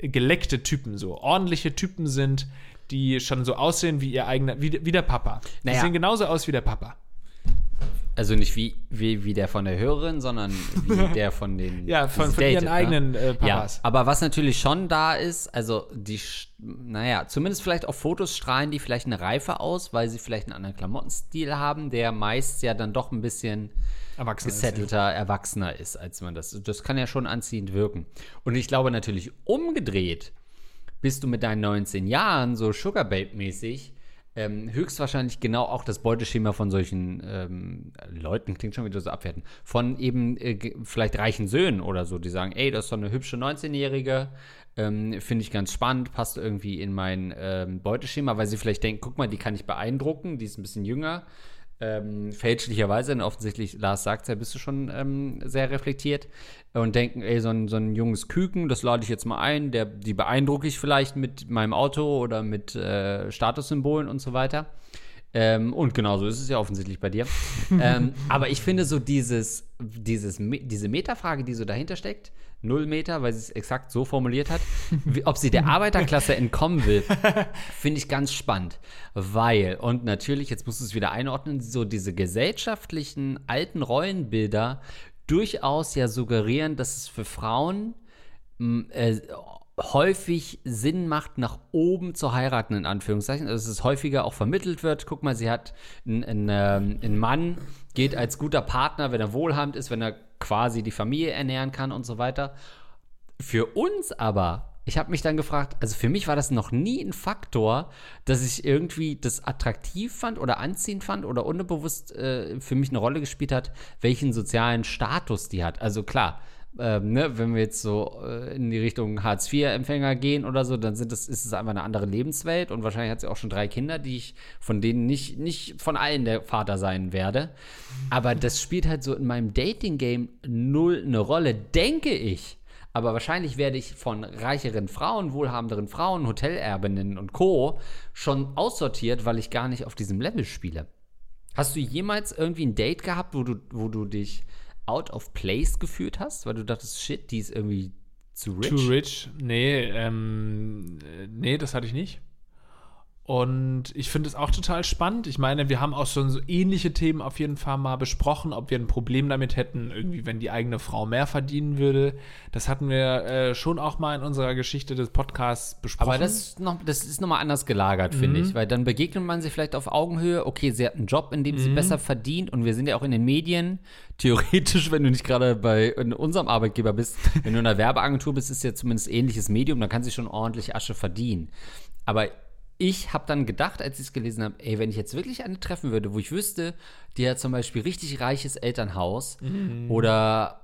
Speaker 1: geleckte Typen, so ordentliche Typen sind, die schon so aussehen wie ihr eigener, wie, wie der Papa. Die naja. sehen genauso aus wie der Papa.
Speaker 2: Also nicht wie, wie, wie der von der Hörerin, sondern wie der von den.
Speaker 1: ja, von, von ihren ne? eigenen äh, Papas.
Speaker 2: Ja, aber was natürlich schon da ist, also die, naja, zumindest vielleicht auf Fotos strahlen die vielleicht eine Reife aus, weil sie vielleicht einen anderen Klamottenstil haben, der meist ja dann doch ein bisschen Erwachsener gesettelter, ist, ja. erwachsener ist, als man das. Das kann ja schon anziehend wirken. Und ich glaube natürlich umgedreht bist du mit deinen 19 Jahren so Sugar Babe-mäßig ähm, höchstwahrscheinlich genau auch das Beuteschema von solchen ähm, Leuten, klingt schon wieder so abwerten, von eben äh, vielleicht reichen Söhnen oder so, die sagen, ey, das ist doch eine hübsche 19-Jährige, ähm, finde ich ganz spannend, passt irgendwie in mein ähm, Beuteschema, weil sie vielleicht denken, guck mal, die kann ich beeindrucken, die ist ein bisschen jünger. Ähm, fälschlicherweise, denn offensichtlich, Lars sagt ja, bist du schon ähm, sehr reflektiert und denken, ey, so ein, so ein junges Küken, das lade ich jetzt mal ein, der, die beeindrucke ich vielleicht mit meinem Auto oder mit äh, Statussymbolen und so weiter. Ähm, und genauso ist es ja offensichtlich bei dir. ähm, aber ich finde so dieses, dieses, diese Metafrage, die so dahinter steckt, null Meter, weil sie es exakt so formuliert hat, wie, ob sie der Arbeiterklasse entkommen will, finde ich ganz spannend. Weil, und natürlich, jetzt musst du es wieder einordnen, so diese gesellschaftlichen alten Rollenbilder durchaus ja suggerieren, dass es für Frauen äh, häufig Sinn macht, nach oben zu heiraten, in Anführungszeichen. Also, dass es häufiger auch vermittelt wird. Guck mal, sie hat einen, einen, einen Mann, geht als guter Partner, wenn er wohlhabend ist, wenn er quasi die Familie ernähren kann und so weiter. Für uns aber, ich habe mich dann gefragt, also für mich war das noch nie ein Faktor, dass ich irgendwie das attraktiv fand oder anziehend fand oder unbewusst äh, für mich eine Rolle gespielt hat, welchen sozialen Status die hat. Also klar, ähm, ne, wenn wir jetzt so äh, in die Richtung Hartz-IV-Empfänger gehen oder so, dann sind das, ist es einfach eine andere Lebenswelt und wahrscheinlich hat sie auch schon drei Kinder, die ich von denen nicht, nicht von allen der Vater sein werde. Aber das spielt halt so in meinem Dating-Game null eine Rolle, denke ich. Aber wahrscheinlich werde ich von reicheren Frauen, wohlhabenderen Frauen, Hotelerbinnen und Co. schon aussortiert, weil ich gar nicht auf diesem Level spiele. Hast du jemals irgendwie ein Date gehabt, wo du, wo du dich out of place gefühlt hast, weil du dachtest, shit, die ist irgendwie zu rich?
Speaker 1: Too rich? Nee, ähm, nee, das hatte ich nicht. Und ich finde es auch total spannend. Ich meine, wir haben auch schon so ähnliche Themen auf jeden Fall mal besprochen, ob wir ein Problem damit hätten, irgendwie, wenn die eigene Frau mehr verdienen würde. Das hatten wir äh, schon auch mal in unserer Geschichte des Podcasts besprochen.
Speaker 2: Aber das ist noch, das ist nochmal anders gelagert, mhm. finde ich, weil dann begegnet man sich vielleicht auf Augenhöhe. Okay, sie hat einen Job, in dem mhm. sie besser verdient und wir sind ja auch in den Medien. Theoretisch, wenn du nicht gerade bei unserem Arbeitgeber bist, wenn du in einer Werbeagentur bist, ist ja zumindest ähnliches Medium, dann kann sie schon ordentlich Asche verdienen. Aber ich habe dann gedacht, als ich es gelesen habe, ey, wenn ich jetzt wirklich eine treffen würde, wo ich wüsste, die hat zum Beispiel richtig reiches Elternhaus mhm. oder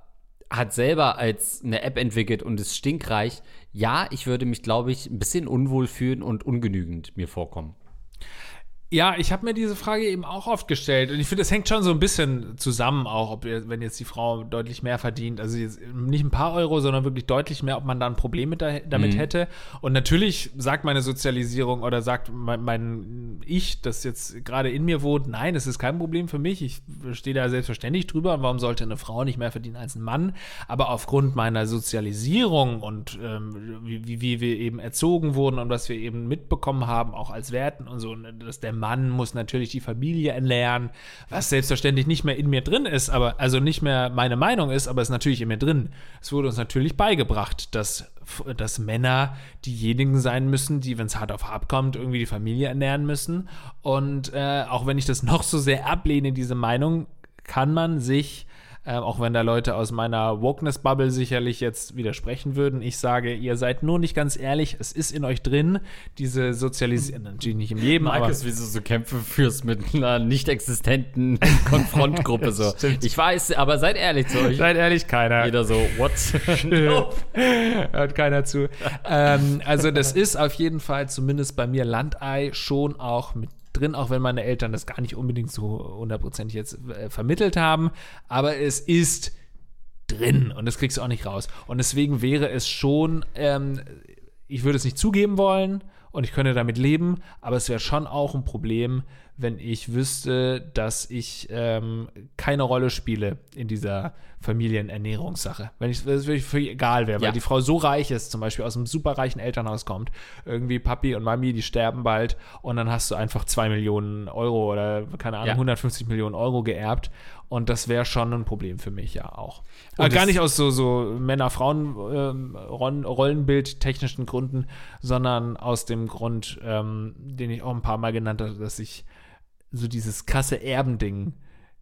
Speaker 2: hat selber als eine App entwickelt und ist stinkreich, ja, ich würde mich, glaube ich, ein bisschen unwohl fühlen und ungenügend mir vorkommen.
Speaker 1: Ja, ich habe mir diese Frage eben auch oft gestellt und ich finde, es hängt schon so ein bisschen zusammen, auch ob wenn jetzt die Frau deutlich mehr verdient, also nicht ein paar Euro, sondern wirklich deutlich mehr, ob man da ein Problem mit da, damit mhm. hätte. Und natürlich sagt meine Sozialisierung oder sagt mein, mein Ich, das jetzt gerade in mir wohnt, nein, es ist kein Problem für mich. Ich stehe da selbstverständlich drüber. Und warum sollte eine Frau nicht mehr verdienen als ein Mann? Aber aufgrund meiner Sozialisierung und ähm, wie, wie wir eben erzogen wurden und was wir eben mitbekommen haben, auch als Werten und so, dass der Mann muss natürlich die Familie ernähren, was selbstverständlich nicht mehr in mir drin ist, aber also nicht mehr meine Meinung ist, aber ist natürlich in mir drin. Es wurde uns natürlich beigebracht, dass, dass Männer diejenigen sein müssen, die, wenn es hart auf hart kommt, irgendwie die Familie ernähren müssen. Und äh, auch wenn ich das noch so sehr ablehne, diese Meinung, kann man sich äh, auch wenn da Leute aus meiner Wokeness-Bubble sicherlich jetzt widersprechen würden. Ich sage, ihr seid nur nicht ganz ehrlich, es ist in euch drin, diese Sozialisierung, natürlich nicht im Leben,
Speaker 2: Markus, aber... wie du so Kämpfe führst mit einer nicht existenten Konfrontgruppe so. ich weiß, aber seid ehrlich zu euch.
Speaker 1: Seid ehrlich, keiner.
Speaker 2: Jeder so, what?
Speaker 1: Hört keiner zu. ähm, also das ist auf jeden Fall zumindest bei mir Landei schon auch mit drin, auch wenn meine Eltern das gar nicht unbedingt so hundertprozentig jetzt äh, vermittelt haben. Aber es ist drin und das kriegst du auch nicht raus. Und deswegen wäre es schon, ähm, ich würde es nicht zugeben wollen und ich könnte damit leben, aber es wäre schon auch ein Problem, wenn ich wüsste, dass ich ähm, keine Rolle spiele in dieser Familienernährungssache. Wenn ich das wirklich völlig egal wäre, weil ja. die Frau so reich ist, zum Beispiel aus einem superreichen Elternhaus kommt, irgendwie Papi und Mami, die sterben bald und dann hast du einfach zwei Millionen Euro oder keine Ahnung, ja. 150 Millionen Euro geerbt und das wäre schon ein Problem für mich ja auch. Aber gar nicht aus so, so Männer-Frauen-Rollenbild ähm, technischen Gründen, sondern aus dem Grund, ähm, den ich auch ein paar Mal genannt habe, dass ich so dieses krasse Erbending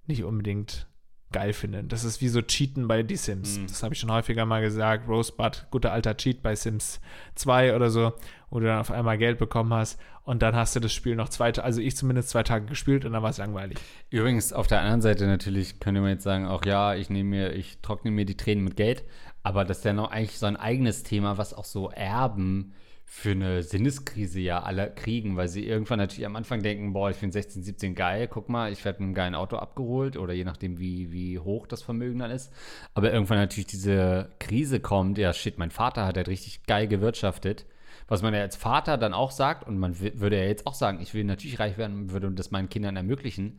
Speaker 1: nicht unbedingt geil finde. Das ist wie so Cheaten bei The Sims. Mhm. Das habe ich schon häufiger mal gesagt. Rosebud, guter alter Cheat bei Sims 2 oder so, wo du dann auf einmal Geld bekommen hast und dann hast du das Spiel noch zwei, also ich zumindest zwei Tage gespielt und dann war es langweilig.
Speaker 2: Übrigens, auf der anderen Seite natürlich könnte man jetzt sagen, auch ja, ich nehme mir, ich trockne mir die Tränen mit Geld, aber das ist ja noch eigentlich so ein eigenes Thema, was auch so Erben für eine Sinneskrise ja alle kriegen, weil sie irgendwann natürlich am Anfang denken, boah, ich bin 16, 17 geil, guck mal, ich werde mit einem geilen Auto abgeholt oder je nachdem, wie, wie hoch das Vermögen dann ist. Aber irgendwann natürlich diese Krise kommt, ja shit, mein Vater hat halt richtig geil gewirtschaftet. Was man ja als Vater dann auch sagt, und man würde ja jetzt auch sagen, ich will natürlich reich werden, würde das meinen Kindern ermöglichen.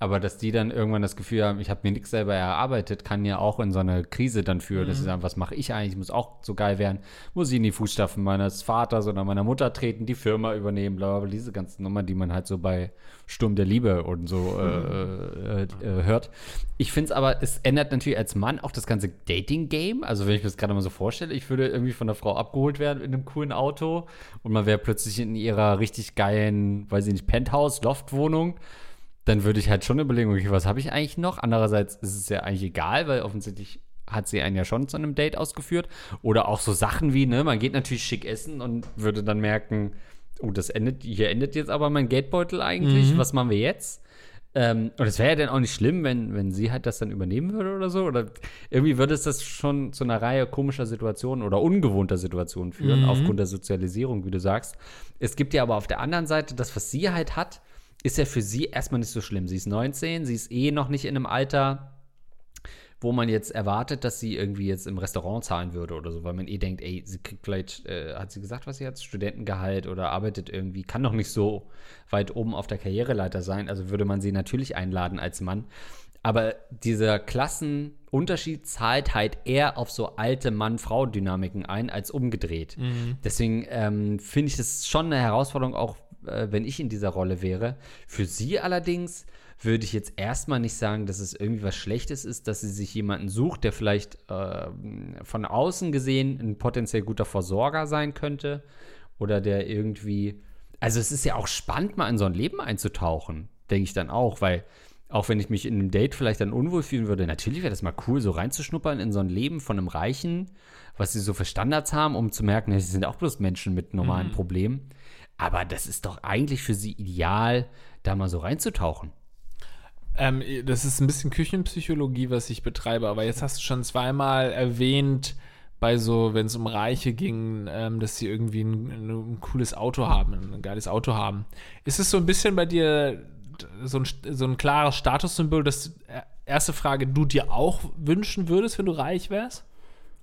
Speaker 2: Aber dass die dann irgendwann das Gefühl haben, ich habe mir nichts selber erarbeitet, kann ja auch in so eine Krise dann führen, mhm. dass sie sagen, was mache ich eigentlich? Ich muss auch so geil werden. Muss ich in die Fußstapfen meines Vaters oder meiner Mutter treten, die Firma übernehmen, bla bla, diese ganzen Nummern, die man halt so bei Sturm der Liebe und so äh, äh, äh, hört. Ich finde es aber, es ändert natürlich als Mann auch das ganze Dating-Game. Also wenn ich mir das gerade mal so vorstelle, ich würde irgendwie von einer Frau abgeholt werden in einem coolen Auto und man wäre plötzlich in ihrer richtig geilen, weiß ich nicht, Penthouse, Loftwohnung dann würde ich halt schon überlegen, okay, was habe ich eigentlich noch? Andererseits ist es ja eigentlich egal, weil offensichtlich hat sie einen ja schon zu einem Date ausgeführt. Oder auch so Sachen wie, ne, man geht natürlich schick essen und würde dann merken, oh, das endet, hier endet jetzt aber mein Geldbeutel eigentlich. Mhm. Was machen wir jetzt? Ähm, und es wäre ja dann auch nicht schlimm, wenn, wenn sie halt das dann übernehmen würde oder so. Oder irgendwie würde es das schon zu einer Reihe komischer Situationen oder ungewohnter Situationen führen, mhm. aufgrund der Sozialisierung, wie du sagst. Es gibt ja aber auf der anderen Seite das, was sie halt hat, ist ja für sie erstmal nicht so schlimm. Sie ist 19, sie ist eh noch nicht in einem Alter, wo man jetzt erwartet, dass sie irgendwie jetzt im Restaurant zahlen würde oder so, weil man eh denkt, ey, sie kriegt vielleicht, äh, hat sie gesagt, was sie hat, Studentengehalt oder arbeitet irgendwie, kann doch nicht so weit oben auf der Karriereleiter sein. Also würde man sie natürlich einladen als Mann. Aber dieser Klassenunterschied zahlt halt eher auf so alte Mann-Frau-Dynamiken ein, als umgedreht. Mhm. Deswegen ähm, finde ich das schon eine Herausforderung, auch äh, wenn ich in dieser Rolle wäre. Für sie allerdings würde ich jetzt erstmal nicht sagen, dass es irgendwie was Schlechtes ist, dass sie sich jemanden sucht, der vielleicht äh, von außen gesehen ein potenziell guter Versorger sein könnte oder der irgendwie. Also es ist ja auch spannend, mal in so ein Leben einzutauchen, denke ich dann auch, weil auch wenn ich mich in einem Date vielleicht dann unwohl fühlen würde, natürlich wäre das mal cool, so reinzuschnuppern in so ein Leben von einem Reichen, was sie so für Standards haben, um zu merken, sie sind auch bloß Menschen mit normalen mhm. Problemen. Aber das ist doch eigentlich für sie ideal, da mal so reinzutauchen.
Speaker 1: Ähm, das ist ein bisschen Küchenpsychologie, was ich betreibe, aber jetzt hast du schon zweimal erwähnt, bei so, wenn es um Reiche ging, ähm, dass sie irgendwie ein, ein, cooles Auto haben, ein geiles Auto haben. Ist es so ein bisschen bei dir so ein, so ein klares Statussymbol, dass, äh, erste Frage, du dir auch wünschen würdest, wenn du reich wärst?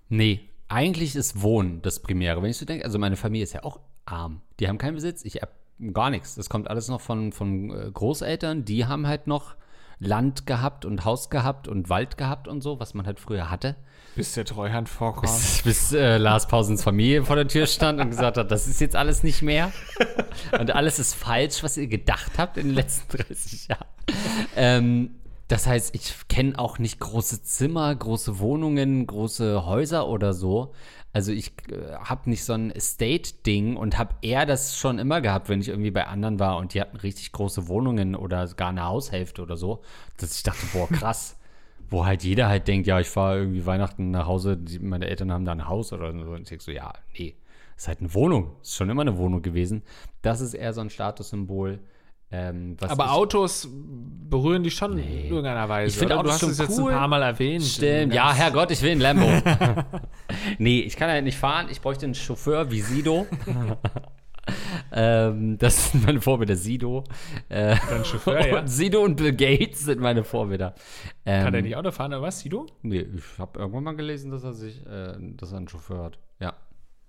Speaker 2: Nee, eigentlich ist Wohnen das Primäre. Wenn ich so denke, also meine Familie ist ja auch arm. Die haben keinen Besitz, ich habe gar nichts. Das kommt alles noch von, von äh, Großeltern. Die haben halt noch Land gehabt und Haus gehabt und Wald gehabt und so, was man halt früher hatte.
Speaker 1: Bis der Treuhand vorkam.
Speaker 2: Bis, bis äh, Lars Pausens Familie vor der Tür stand und gesagt hat, das ist jetzt alles nicht mehr. Und alles ist falsch, was ihr gedacht habt in den letzten 30 Jahren. Ähm, das heißt, ich kenne auch nicht große Zimmer, große Wohnungen, große Häuser oder so. Also ich äh, habe nicht so ein Estate-Ding und habe eher das schon immer gehabt, wenn ich irgendwie bei anderen war und die hatten richtig große Wohnungen oder gar eine Haushälfte oder so, dass ich dachte, boah, krass. wo halt jeder halt denkt, ja, ich fahre irgendwie Weihnachten nach Hause, die, meine Eltern haben da ein Haus oder so. Und ich denke so, ja, nee, ist halt eine Wohnung. Ist schon immer eine Wohnung gewesen. Das ist eher so ein Statussymbol. Ähm,
Speaker 1: aber Autos berühren dich schon nee. in irgendeiner Weise.
Speaker 2: Ich finde Autos
Speaker 1: du hast
Speaker 2: schon
Speaker 1: es cool. jetzt ein paar Mal erwähnt.
Speaker 2: Stimmt. Ja, Herrgott, ich will ein Lambo. nee, ich kann ja nicht fahren. Ich bräuchte einen Chauffeur wie Sido. ähm, das sind meine Vorbilder. Sido. Äh, Chauffeur, ja. Sido und Bill Gates sind meine Vorbilder.
Speaker 1: Ähm, kann er nicht Auto fahren oder was, Sido?
Speaker 2: Nee, ich habe irgendwann mal gelesen, dass er sich, äh, dass er einen Chauffeur hat. Ja,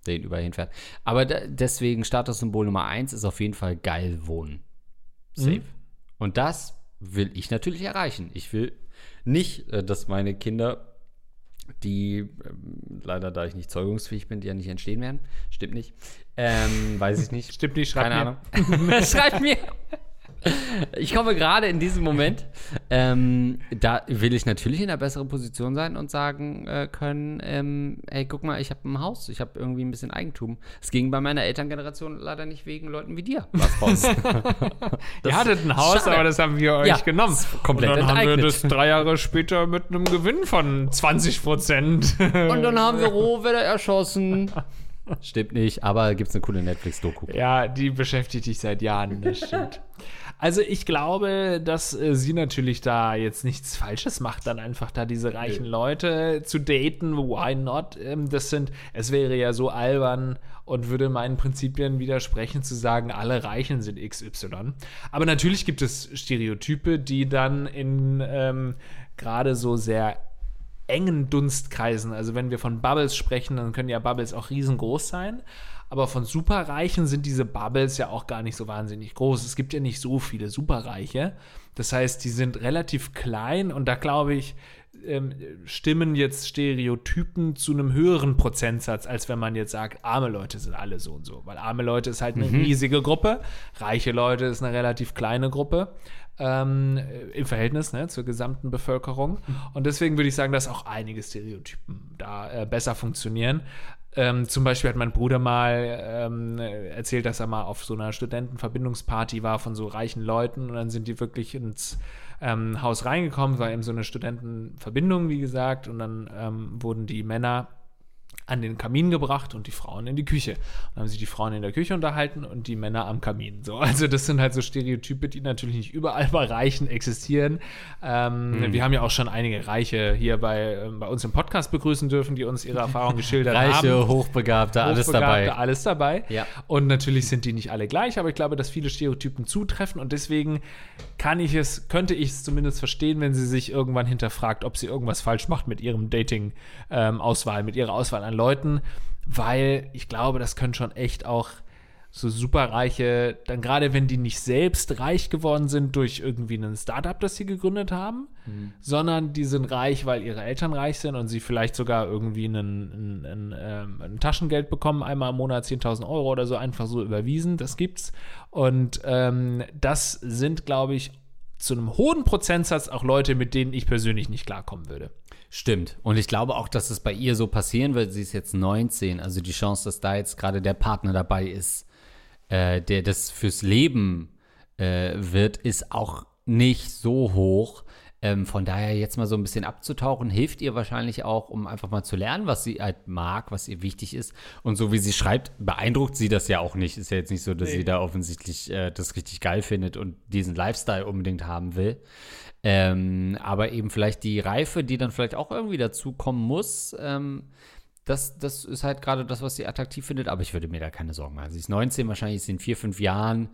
Speaker 2: der ihn überall hinfährt. Aber deswegen Statussymbol Nummer eins ist auf jeden Fall geil wohnen. Safe. Mhm. Und das will ich natürlich erreichen. Ich will nicht, äh, dass meine Kinder, die ähm, leider, da ich nicht zeugungsfähig bin, die ja nicht entstehen werden. Stimmt nicht. Ähm, weiß ich nicht.
Speaker 1: Stimmt nicht, schreib
Speaker 2: Keine mir. Ahnung. schreib mir. Ich komme gerade in diesem Moment. Ähm, da will ich natürlich in einer besseren Position sein und sagen äh, können: ähm, Hey, guck mal, ich habe ein Haus, ich habe irgendwie ein bisschen Eigentum. Es ging bei meiner Elterngeneration leider nicht wegen Leuten wie dir. Was
Speaker 1: Ihr hattet ein Haus, schade. aber das haben wir euch
Speaker 2: ja,
Speaker 1: genommen.
Speaker 2: Komplett
Speaker 1: und dann
Speaker 2: enteignet.
Speaker 1: haben wir das drei Jahre später mit einem Gewinn von 20 Prozent.
Speaker 2: und dann haben wir Rohwedder erschossen. Stimmt nicht, aber gibt es eine coole Netflix-Doku.
Speaker 1: Ja, die beschäftigt dich seit Jahren, das stimmt. Also ich glaube, dass äh, sie natürlich da jetzt nichts Falsches macht, dann einfach da diese reichen nee. Leute zu daten. Why not? Ähm, das sind, es wäre ja so albern und würde meinen Prinzipien widersprechen, zu sagen, alle Reichen sind XY. Aber natürlich gibt es Stereotype, die dann in ähm, gerade so sehr engen Dunstkreisen, also wenn wir von Bubbles sprechen, dann können ja Bubbles auch riesengroß sein. Aber von Superreichen sind diese Bubbles ja auch gar nicht so wahnsinnig groß. Es gibt ja nicht so viele Superreiche. Das heißt, die sind relativ klein und da glaube ich, ähm, stimmen jetzt Stereotypen zu einem höheren Prozentsatz, als wenn man jetzt sagt, arme Leute sind alle so und so. Weil arme Leute ist halt eine mhm. riesige Gruppe, reiche Leute ist eine relativ kleine Gruppe. Ähm, im Verhältnis ne, zur gesamten Bevölkerung. Und deswegen würde ich sagen, dass auch einige Stereotypen da äh, besser funktionieren. Ähm, zum Beispiel hat mein Bruder mal ähm, erzählt, dass er mal auf so einer Studentenverbindungsparty war von so reichen Leuten und dann sind die wirklich ins ähm, Haus reingekommen, war eben so eine Studentenverbindung, wie gesagt, und dann ähm, wurden die Männer an den Kamin gebracht und die Frauen in die Küche. Und dann haben sich die Frauen in der Küche unterhalten und die Männer am Kamin. So, also das sind halt so Stereotype, die natürlich nicht überall bei Reichen existieren. Ähm, hm. Wir haben ja auch schon einige Reiche hier bei, äh, bei uns im Podcast begrüßen dürfen, die uns ihre Erfahrungen geschildert
Speaker 2: Reiche,
Speaker 1: haben.
Speaker 2: Reiche, Hochbegabte, alles dabei.
Speaker 1: Alles dabei.
Speaker 2: Ja.
Speaker 1: Und natürlich sind die nicht alle gleich, aber ich glaube, dass viele Stereotypen zutreffen und deswegen kann ich es, könnte ich es zumindest verstehen, wenn sie sich irgendwann hinterfragt, ob sie irgendwas falsch macht mit ihrem Dating-Auswahl, ähm, mit ihrer Auswahl an Leuten, weil ich glaube, das können schon echt auch so superreiche, dann gerade wenn die nicht selbst reich geworden sind durch irgendwie ein Startup, das sie gegründet haben, mhm. sondern die sind reich, weil ihre Eltern reich sind und sie vielleicht sogar irgendwie ein, ein, ein, ähm, ein Taschengeld bekommen, einmal im Monat 10.000 Euro oder so, einfach so überwiesen, das gibt's. Und ähm, das sind, glaube ich, zu einem hohen Prozentsatz auch Leute, mit denen ich persönlich nicht klarkommen würde.
Speaker 2: Stimmt. Und ich glaube auch, dass es bei ihr so passieren wird. Sie ist jetzt 19. Also die Chance, dass da jetzt gerade der Partner dabei ist, äh, der das fürs Leben äh, wird, ist auch nicht so hoch. Ähm, von daher jetzt mal so ein bisschen abzutauchen, hilft ihr wahrscheinlich auch, um einfach mal zu lernen, was sie halt mag, was ihr wichtig ist. Und so wie sie schreibt, beeindruckt sie das ja auch nicht. Ist ja jetzt nicht so, dass nee. sie da offensichtlich äh, das richtig geil findet und diesen Lifestyle unbedingt haben will. Ähm, aber eben vielleicht die Reife, die dann vielleicht auch irgendwie dazu kommen muss, ähm, das, das ist halt gerade das, was sie attraktiv findet. Aber ich würde mir da keine Sorgen machen. Sie ist 19, wahrscheinlich ist sie in vier, fünf Jahren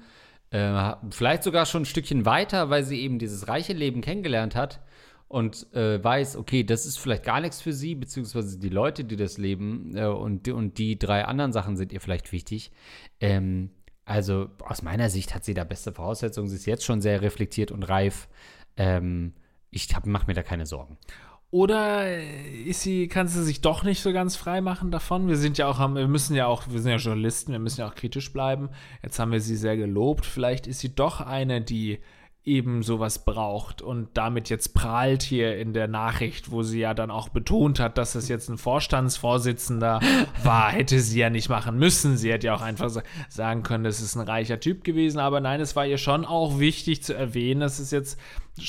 Speaker 2: äh, vielleicht sogar schon ein Stückchen weiter, weil sie eben dieses reiche Leben kennengelernt hat und äh, weiß, okay, das ist vielleicht gar nichts für sie, beziehungsweise die Leute, die das leben äh, und, und die drei anderen Sachen sind ihr vielleicht wichtig. Ähm, also aus meiner Sicht hat sie da beste Voraussetzungen. Sie ist jetzt schon sehr reflektiert und reif. Ähm, ich mache mir da keine Sorgen.
Speaker 1: Oder ist sie, kann sie sich doch nicht so ganz frei machen davon? Wir sind ja auch, wir müssen ja auch, wir sind ja Journalisten, wir müssen ja auch kritisch bleiben. Jetzt haben wir sie sehr gelobt. Vielleicht ist sie doch eine, die eben sowas braucht und damit jetzt prahlt hier in der Nachricht, wo sie ja dann auch betont hat, dass es jetzt ein Vorstandsvorsitzender war, hätte sie ja nicht machen müssen. Sie hätte ja auch einfach sagen können, das ist ein reicher Typ gewesen, aber nein, es war ihr schon auch wichtig zu erwähnen, dass es jetzt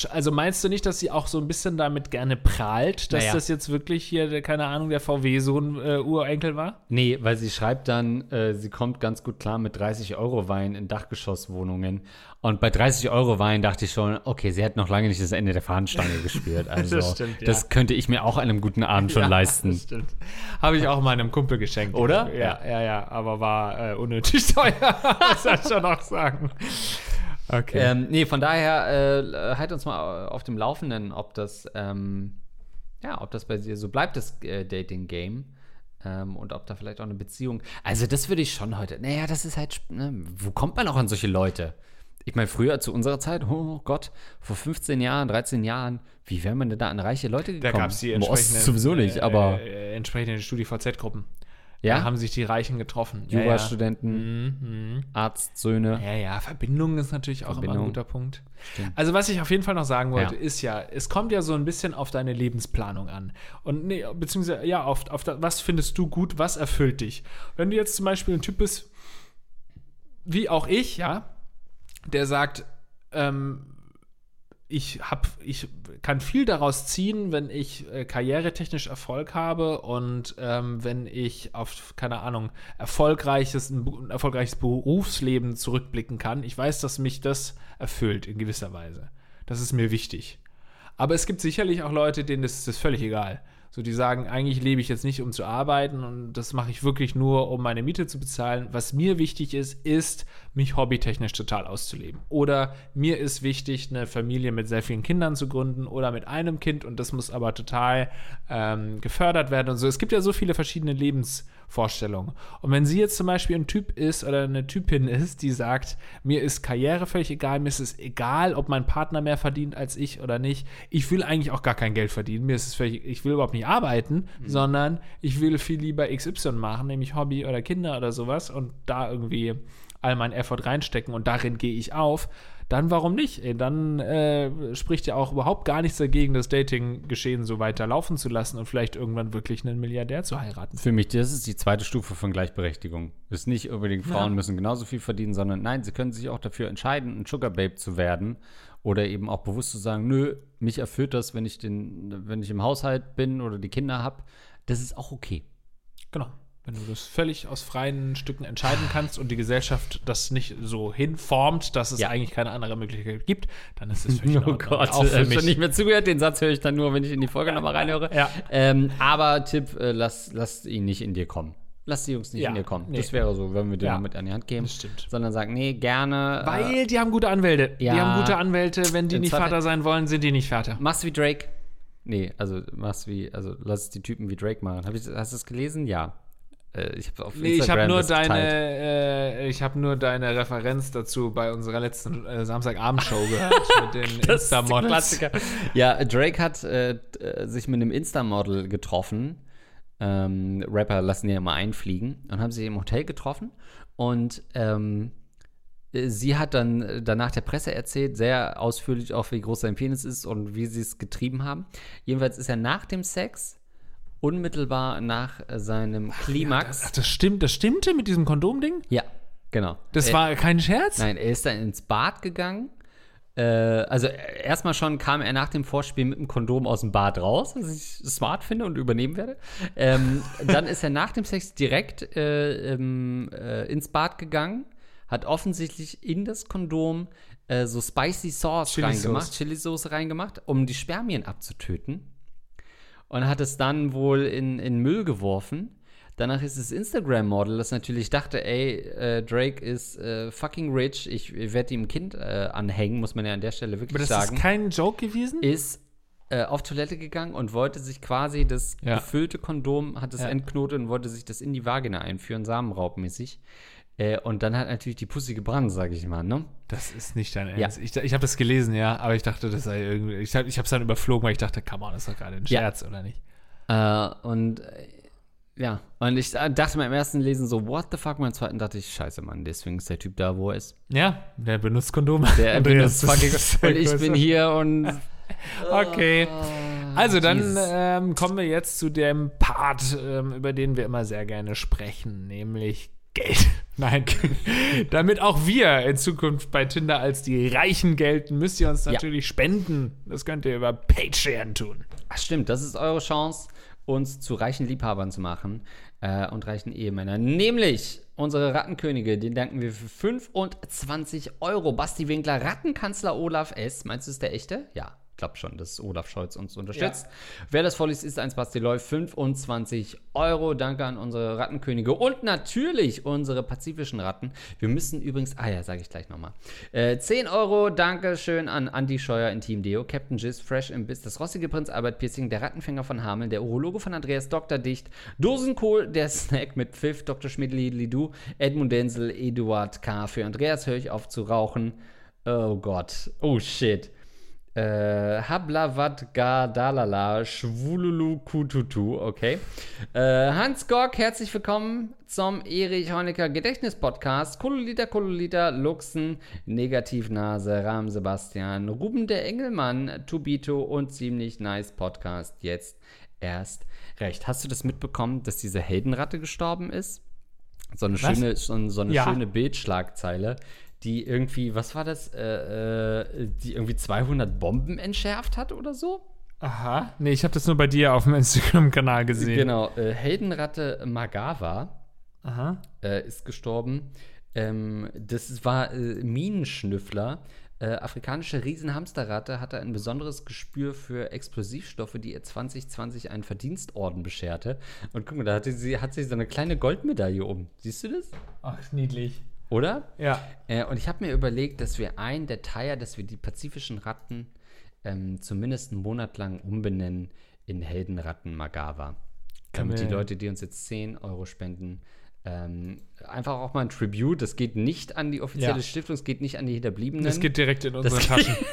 Speaker 1: also meinst du nicht, dass sie auch so ein bisschen damit gerne prahlt, dass naja. das jetzt wirklich hier, keine Ahnung, der VW-Sohn äh, Urenkel war?
Speaker 2: Nee, weil sie schreibt dann, äh, sie kommt ganz gut klar mit 30 Euro Wein in Dachgeschosswohnungen. Und bei 30 Euro Wein dachte ich schon, okay, sie hat noch lange nicht das Ende der Fahnenstange gespürt. Also das, stimmt, ja. das könnte ich mir auch an einem guten Abend schon ja, leisten. Das stimmt.
Speaker 1: Habe ich auch meinem Kumpel geschenkt.
Speaker 2: Oder?
Speaker 1: Ja, ja, ja, aber war äh, unnötig teuer, muss ich schon auch sagen.
Speaker 2: Okay. Ähm, nee, von daher äh, halt uns mal auf dem Laufenden, ob das, ähm, ja, ob das bei dir so bleibt, das äh, Dating-Game. Ähm, und ob da vielleicht auch eine Beziehung. Also, das würde ich schon heute. Naja, das ist halt. Ne, wo kommt man auch an solche Leute? Ich meine, früher zu unserer Zeit, oh Gott, vor 15 Jahren, 13 Jahren, wie wäre man denn da an reiche Leute gekommen?
Speaker 1: Da gab es die entsprechenden,
Speaker 2: sowieso nicht, aber
Speaker 1: äh, äh, entsprechenden StudiVZ-Gruppen.
Speaker 2: Ja?
Speaker 1: Da haben sich die Reichen getroffen. Ja, ja.
Speaker 2: Jurastudenten,
Speaker 1: Mhm.
Speaker 2: Arztsöhne.
Speaker 1: Ja, ja, Verbindung ist natürlich auch immer ein
Speaker 2: Verbindung.
Speaker 1: guter Punkt.
Speaker 2: Stimmt.
Speaker 1: Also, was ich auf jeden Fall noch sagen wollte,
Speaker 2: Ja.
Speaker 1: ist ja, es kommt ja so ein bisschen auf deine Lebensplanung an. Und nee, beziehungsweise, ja, auf, auf da, was findest du gut, was erfüllt dich? Wenn du jetzt zum Beispiel ein Typ bist, wie auch ich, ja, der sagt, ähm, ich, hab, ich kann viel daraus ziehen, wenn ich äh, karrieretechnisch Erfolg habe und ähm, wenn ich auf, keine Ahnung, erfolgreiches, ein, erfolgreiches Berufsleben zurückblicken kann. Ich weiß, dass mich das erfüllt in gewisser Weise. Das ist mir wichtig. Aber es gibt sicherlich auch Leute, denen ist das völlig egal. So, die sagen, eigentlich lebe ich jetzt nicht, um zu arbeiten und das mache ich wirklich nur, um meine Miete zu bezahlen. Was mir wichtig ist, ist, mich hobbytechnisch total auszuleben. Oder mir ist wichtig, eine Familie mit sehr vielen Kindern zu gründen oder mit einem Kind und das muss aber total ähm, gefördert werden und so. Es gibt ja so viele verschiedene Lebensvorstellungen. Und wenn sie jetzt zum Beispiel ein Typ ist oder eine Typin ist, die sagt, mir ist Karriere völlig egal, mir ist es egal, ob mein Partner mehr verdient als ich oder nicht. Ich will eigentlich auch gar kein Geld verdienen. Mir ist es völlig, ich will überhaupt nicht arbeiten, sondern ich will viel lieber XY machen, nämlich Hobby oder Kinder oder sowas und da irgendwie all meinen Effort reinstecken und darin gehe ich auf, dann warum nicht? Ey, dann äh, spricht ja auch überhaupt gar nichts dagegen, das Dating-Geschehen so weiter laufen zu lassen und vielleicht irgendwann wirklich einen Milliardär zu heiraten.
Speaker 2: Für mich, das ist die zweite Stufe von Gleichberechtigung. Ist nicht unbedingt Frauen
Speaker 1: Ja.
Speaker 2: müssen genauso viel verdienen, sondern nein, sie können sich auch dafür entscheiden, ein Sugar Babe zu werden oder eben auch bewusst zu sagen, nö, mich erfüllt das, wenn ich den, wenn ich im Haushalt bin oder die Kinder habe. Das ist auch okay.
Speaker 1: Genau. Wenn du das völlig aus freien Stücken entscheiden kannst und die Gesellschaft das nicht so hinformt, dass es
Speaker 2: Ja.
Speaker 1: eigentlich keine andere Möglichkeit gibt, dann ist es völlig
Speaker 2: Oh. Gott,
Speaker 1: auch für
Speaker 2: äh, schon
Speaker 1: mich.
Speaker 2: nicht mehr zugehört. Den Satz höre ich dann nur, wenn ich in die Folge nochmal reinhöre.
Speaker 1: Ja.
Speaker 2: Ähm, aber Tipp, äh, lass, lass ihn nicht in dir kommen. Lass die Jungs nicht
Speaker 1: Ja,
Speaker 2: in dir kommen.
Speaker 1: nee.
Speaker 2: Das wäre so, wenn wir dir
Speaker 1: Ja.
Speaker 2: mit an die Hand geben.
Speaker 1: Das stimmt.
Speaker 2: Sondern sag, nee, gerne. äh,
Speaker 1: Weil die haben gute Anwälte.
Speaker 2: Ja.
Speaker 1: Die haben gute Anwälte. Wenn die nicht Vater sein wollen, sind die nicht Vater.
Speaker 2: Machst wie Drake. Nee, also machst wie, also lass die Typen wie Drake machen. Hab ich, hast du es gelesen? Ja. Äh, ich habe auf
Speaker 1: Nee, ich habe nur deine, äh, ich habe nur deine Referenz dazu bei unserer letzten äh, Samstagabendshow gehört mit den Insta-Models.
Speaker 2: Ja, Drake hat äh, äh, sich mit einem Insta-Model getroffen. Ähm, Rapper lassen ja immer einfliegen und haben sich im Hotel getroffen. Und ähm, äh, sie hat dann danach der Presse erzählt, sehr ausführlich auch, wie groß sein Penis ist und wie sie es getrieben haben. Jedenfalls ist er nach dem Sex unmittelbar nach äh, seinem Klimax.
Speaker 1: Ach, das stimmt, das stimmte mit diesem Kondomding?
Speaker 2: ja, genau.
Speaker 1: Das
Speaker 2: Äh,
Speaker 1: war kein Scherz?
Speaker 2: Nein, er ist dann ins Bad gegangen. Äh, also äh, erstmal schon kam er nach dem Vorspiel mit dem Kondom aus dem Bad raus, was ich smart finde und übernehmen werde. Ähm, dann ist er nach dem Sex direkt äh, ähm, äh, ins Bad gegangen, hat offensichtlich in das Kondom so Spicy Sauce
Speaker 1: Chili
Speaker 2: reingemacht,
Speaker 1: Sauce.
Speaker 2: Chili-Soße reingemacht, um die Spermien abzutöten. Und hat es dann wohl in, in Müll geworfen. Danach ist das Instagram-Model, das natürlich dachte, ey, äh, Drake ist äh, fucking rich, ich werde ihm ein Kind äh, anhängen, muss man ja an der Stelle wirklich
Speaker 1: Aber das
Speaker 2: sagen
Speaker 1: ist kein Joke gewesen?
Speaker 2: ist äh, auf Toilette gegangen und wollte sich quasi das
Speaker 1: Ja.
Speaker 2: gefüllte Kondom, hat es
Speaker 1: Ja.
Speaker 2: entknotet und wollte sich das in die Vagina einführen, samenraubmäßig. Äh, und dann hat natürlich die Pussy gebrannt, sage ich mal, ne?
Speaker 1: Das ist nicht dein
Speaker 2: Ja.
Speaker 1: Ernst. Ich, ich habe das gelesen, ja, aber ich dachte, das sei irgendwie. Ich habe es dann überflogen, weil ich dachte, come on, das ist doch gerade ein
Speaker 2: Ja.
Speaker 1: Scherz, oder nicht?
Speaker 2: Äh, und äh, ja, und ich dachte beim ersten Lesen so, what the fuck? Beim zweiten dachte ich, scheiße, Mann, deswegen ist der Typ da, wo er ist.
Speaker 1: Ja, der benutzt Kondome.
Speaker 2: Der benutzt fucking. Und ich bin hier und.
Speaker 1: Okay. Also dann ähm, kommen wir jetzt zu dem Part, ähm, über den wir immer sehr gerne sprechen, nämlich Geld. Nein, damit auch wir in Zukunft bei Tinder als die Reichen gelten, müsst ihr uns
Speaker 2: Ja.
Speaker 1: natürlich spenden. Das könnt ihr über Patreon tun.
Speaker 2: Ach, stimmt, das ist eure Chance, uns zu reichen Liebhabern zu machen äh, und reichen Ehemännern. Nämlich unsere Rattenkönige, den danken wir für 25 Euro. Basti Winkler, Rattenkanzler Olaf S. Meinst du, ist der echte? Ja. Glaub schon, dass Olaf Scholz uns unterstützt. Wer das vorliest, ist eins Basti Loy. 25 Euro. Danke an unsere Rattenkönige und natürlich unsere pazifischen Ratten. Wir müssen übrigens, ah ja, sage ich gleich nochmal. Äh, 10 Euro, danke schön an Andy Scheuer in Team Deo, Captain Jizz, Fresh im Biss, das rossige Prinz Albert Piercing, der Rattenfänger von Hameln, der Urologe von Andreas, Dr. Dicht, Dosenkohl, der Snack mit Pfiff, Dr. Schmidli, Lidu, Edmund Denzel, Eduard K. Für Andreas höre ich auf zu rauchen. Oh Gott, oh shit. Äh, Hablavat Gadalala Schwululu Kututu, okay. Äh, Hans Gork, herzlich willkommen zum Erich Honecker Gedächtnis Podcast. Kololita, Kololita, Luxen, Negativnase, Ram Sebastian, Ruben der Engelmann, Tubito und ziemlich nice Podcast. Jetzt erst recht. Hast du das mitbekommen, dass diese Heldenratte gestorben ist? So eine
Speaker 1: Was?
Speaker 2: schöne, so, so eine
Speaker 1: Ja.
Speaker 2: schöne Bildschlagzeile, die irgendwie, was war das, äh, äh, die irgendwie 200 Bomben entschärft hat oder so?
Speaker 1: Aha. Nee, ich habe das nur bei dir auf dem Instagram-Kanal gesehen.
Speaker 2: Genau, äh, Heldenratte Magawa
Speaker 1: Aha.
Speaker 2: äh, ist gestorben. Ähm, das war äh, Minenschnüffler. Äh, afrikanische Riesenhamsterratte hatte ein besonderes Gespür für Explosivstoffe, die ihr 2020 einen Verdienstorden bescherte. Und guck mal, da hatte sie, hat sie so eine kleine Goldmedaille um. Siehst du das?
Speaker 1: Ach, niedlich.
Speaker 2: Oder?
Speaker 1: Ja.
Speaker 2: Äh, und ich habe mir überlegt, dass wir ein Detail, dass wir die pazifischen Ratten ähm, zumindest einen Monat lang umbenennen in Heldenratten Magawa. Damit die Leute, die uns jetzt 10 Euro spenden, ähm, einfach auch mal ein Tribute. Das geht nicht an die offizielle
Speaker 1: Ja.
Speaker 2: Stiftung, es geht nicht an die Hinterbliebenen.
Speaker 1: Das geht direkt in unsere
Speaker 2: Das-
Speaker 1: Taschen.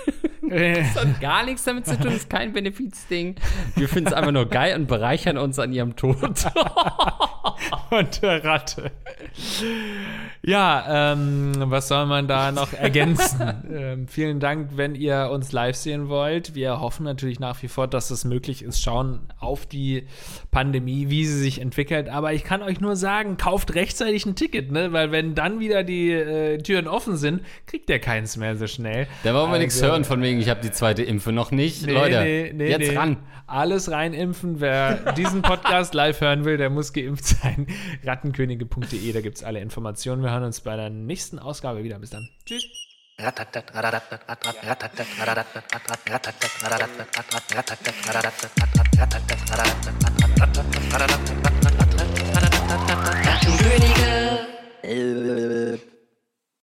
Speaker 2: Das hat gar nichts damit zu tun, ist kein Benefizding. Wir finden es einfach nur geil und bereichern uns an ihrem Tod.
Speaker 1: und der Ratte. Ja, ähm, was soll man da noch ergänzen? ähm, vielen Dank, wenn ihr uns live sehen wollt. Wir hoffen natürlich nach wie vor, dass es möglich ist. Schauen auf die Pandemie, wie sie sich entwickelt. Aber ich kann euch nur sagen, kauft rechtzeitig ein Ticket, ne? Weil wenn dann wieder die äh, Türen offen sind, kriegt ihr keins mehr so schnell.
Speaker 2: Da wollen wir nichts
Speaker 1: Also-
Speaker 2: hören von wegen, ich habe die zweite Impfe noch nicht.
Speaker 1: Nee,
Speaker 2: Leute,
Speaker 1: nee, nee,
Speaker 2: jetzt ran.
Speaker 1: Alles reinimpfen. Wer diesen Podcast live hören will, der muss geimpft sein sein. Rattenkönige.de, da gibt es alle Informationen. Wir hören uns bei der nächsten Ausgabe wieder. Bis dann. Tschüss.
Speaker 3: Rattenkönige.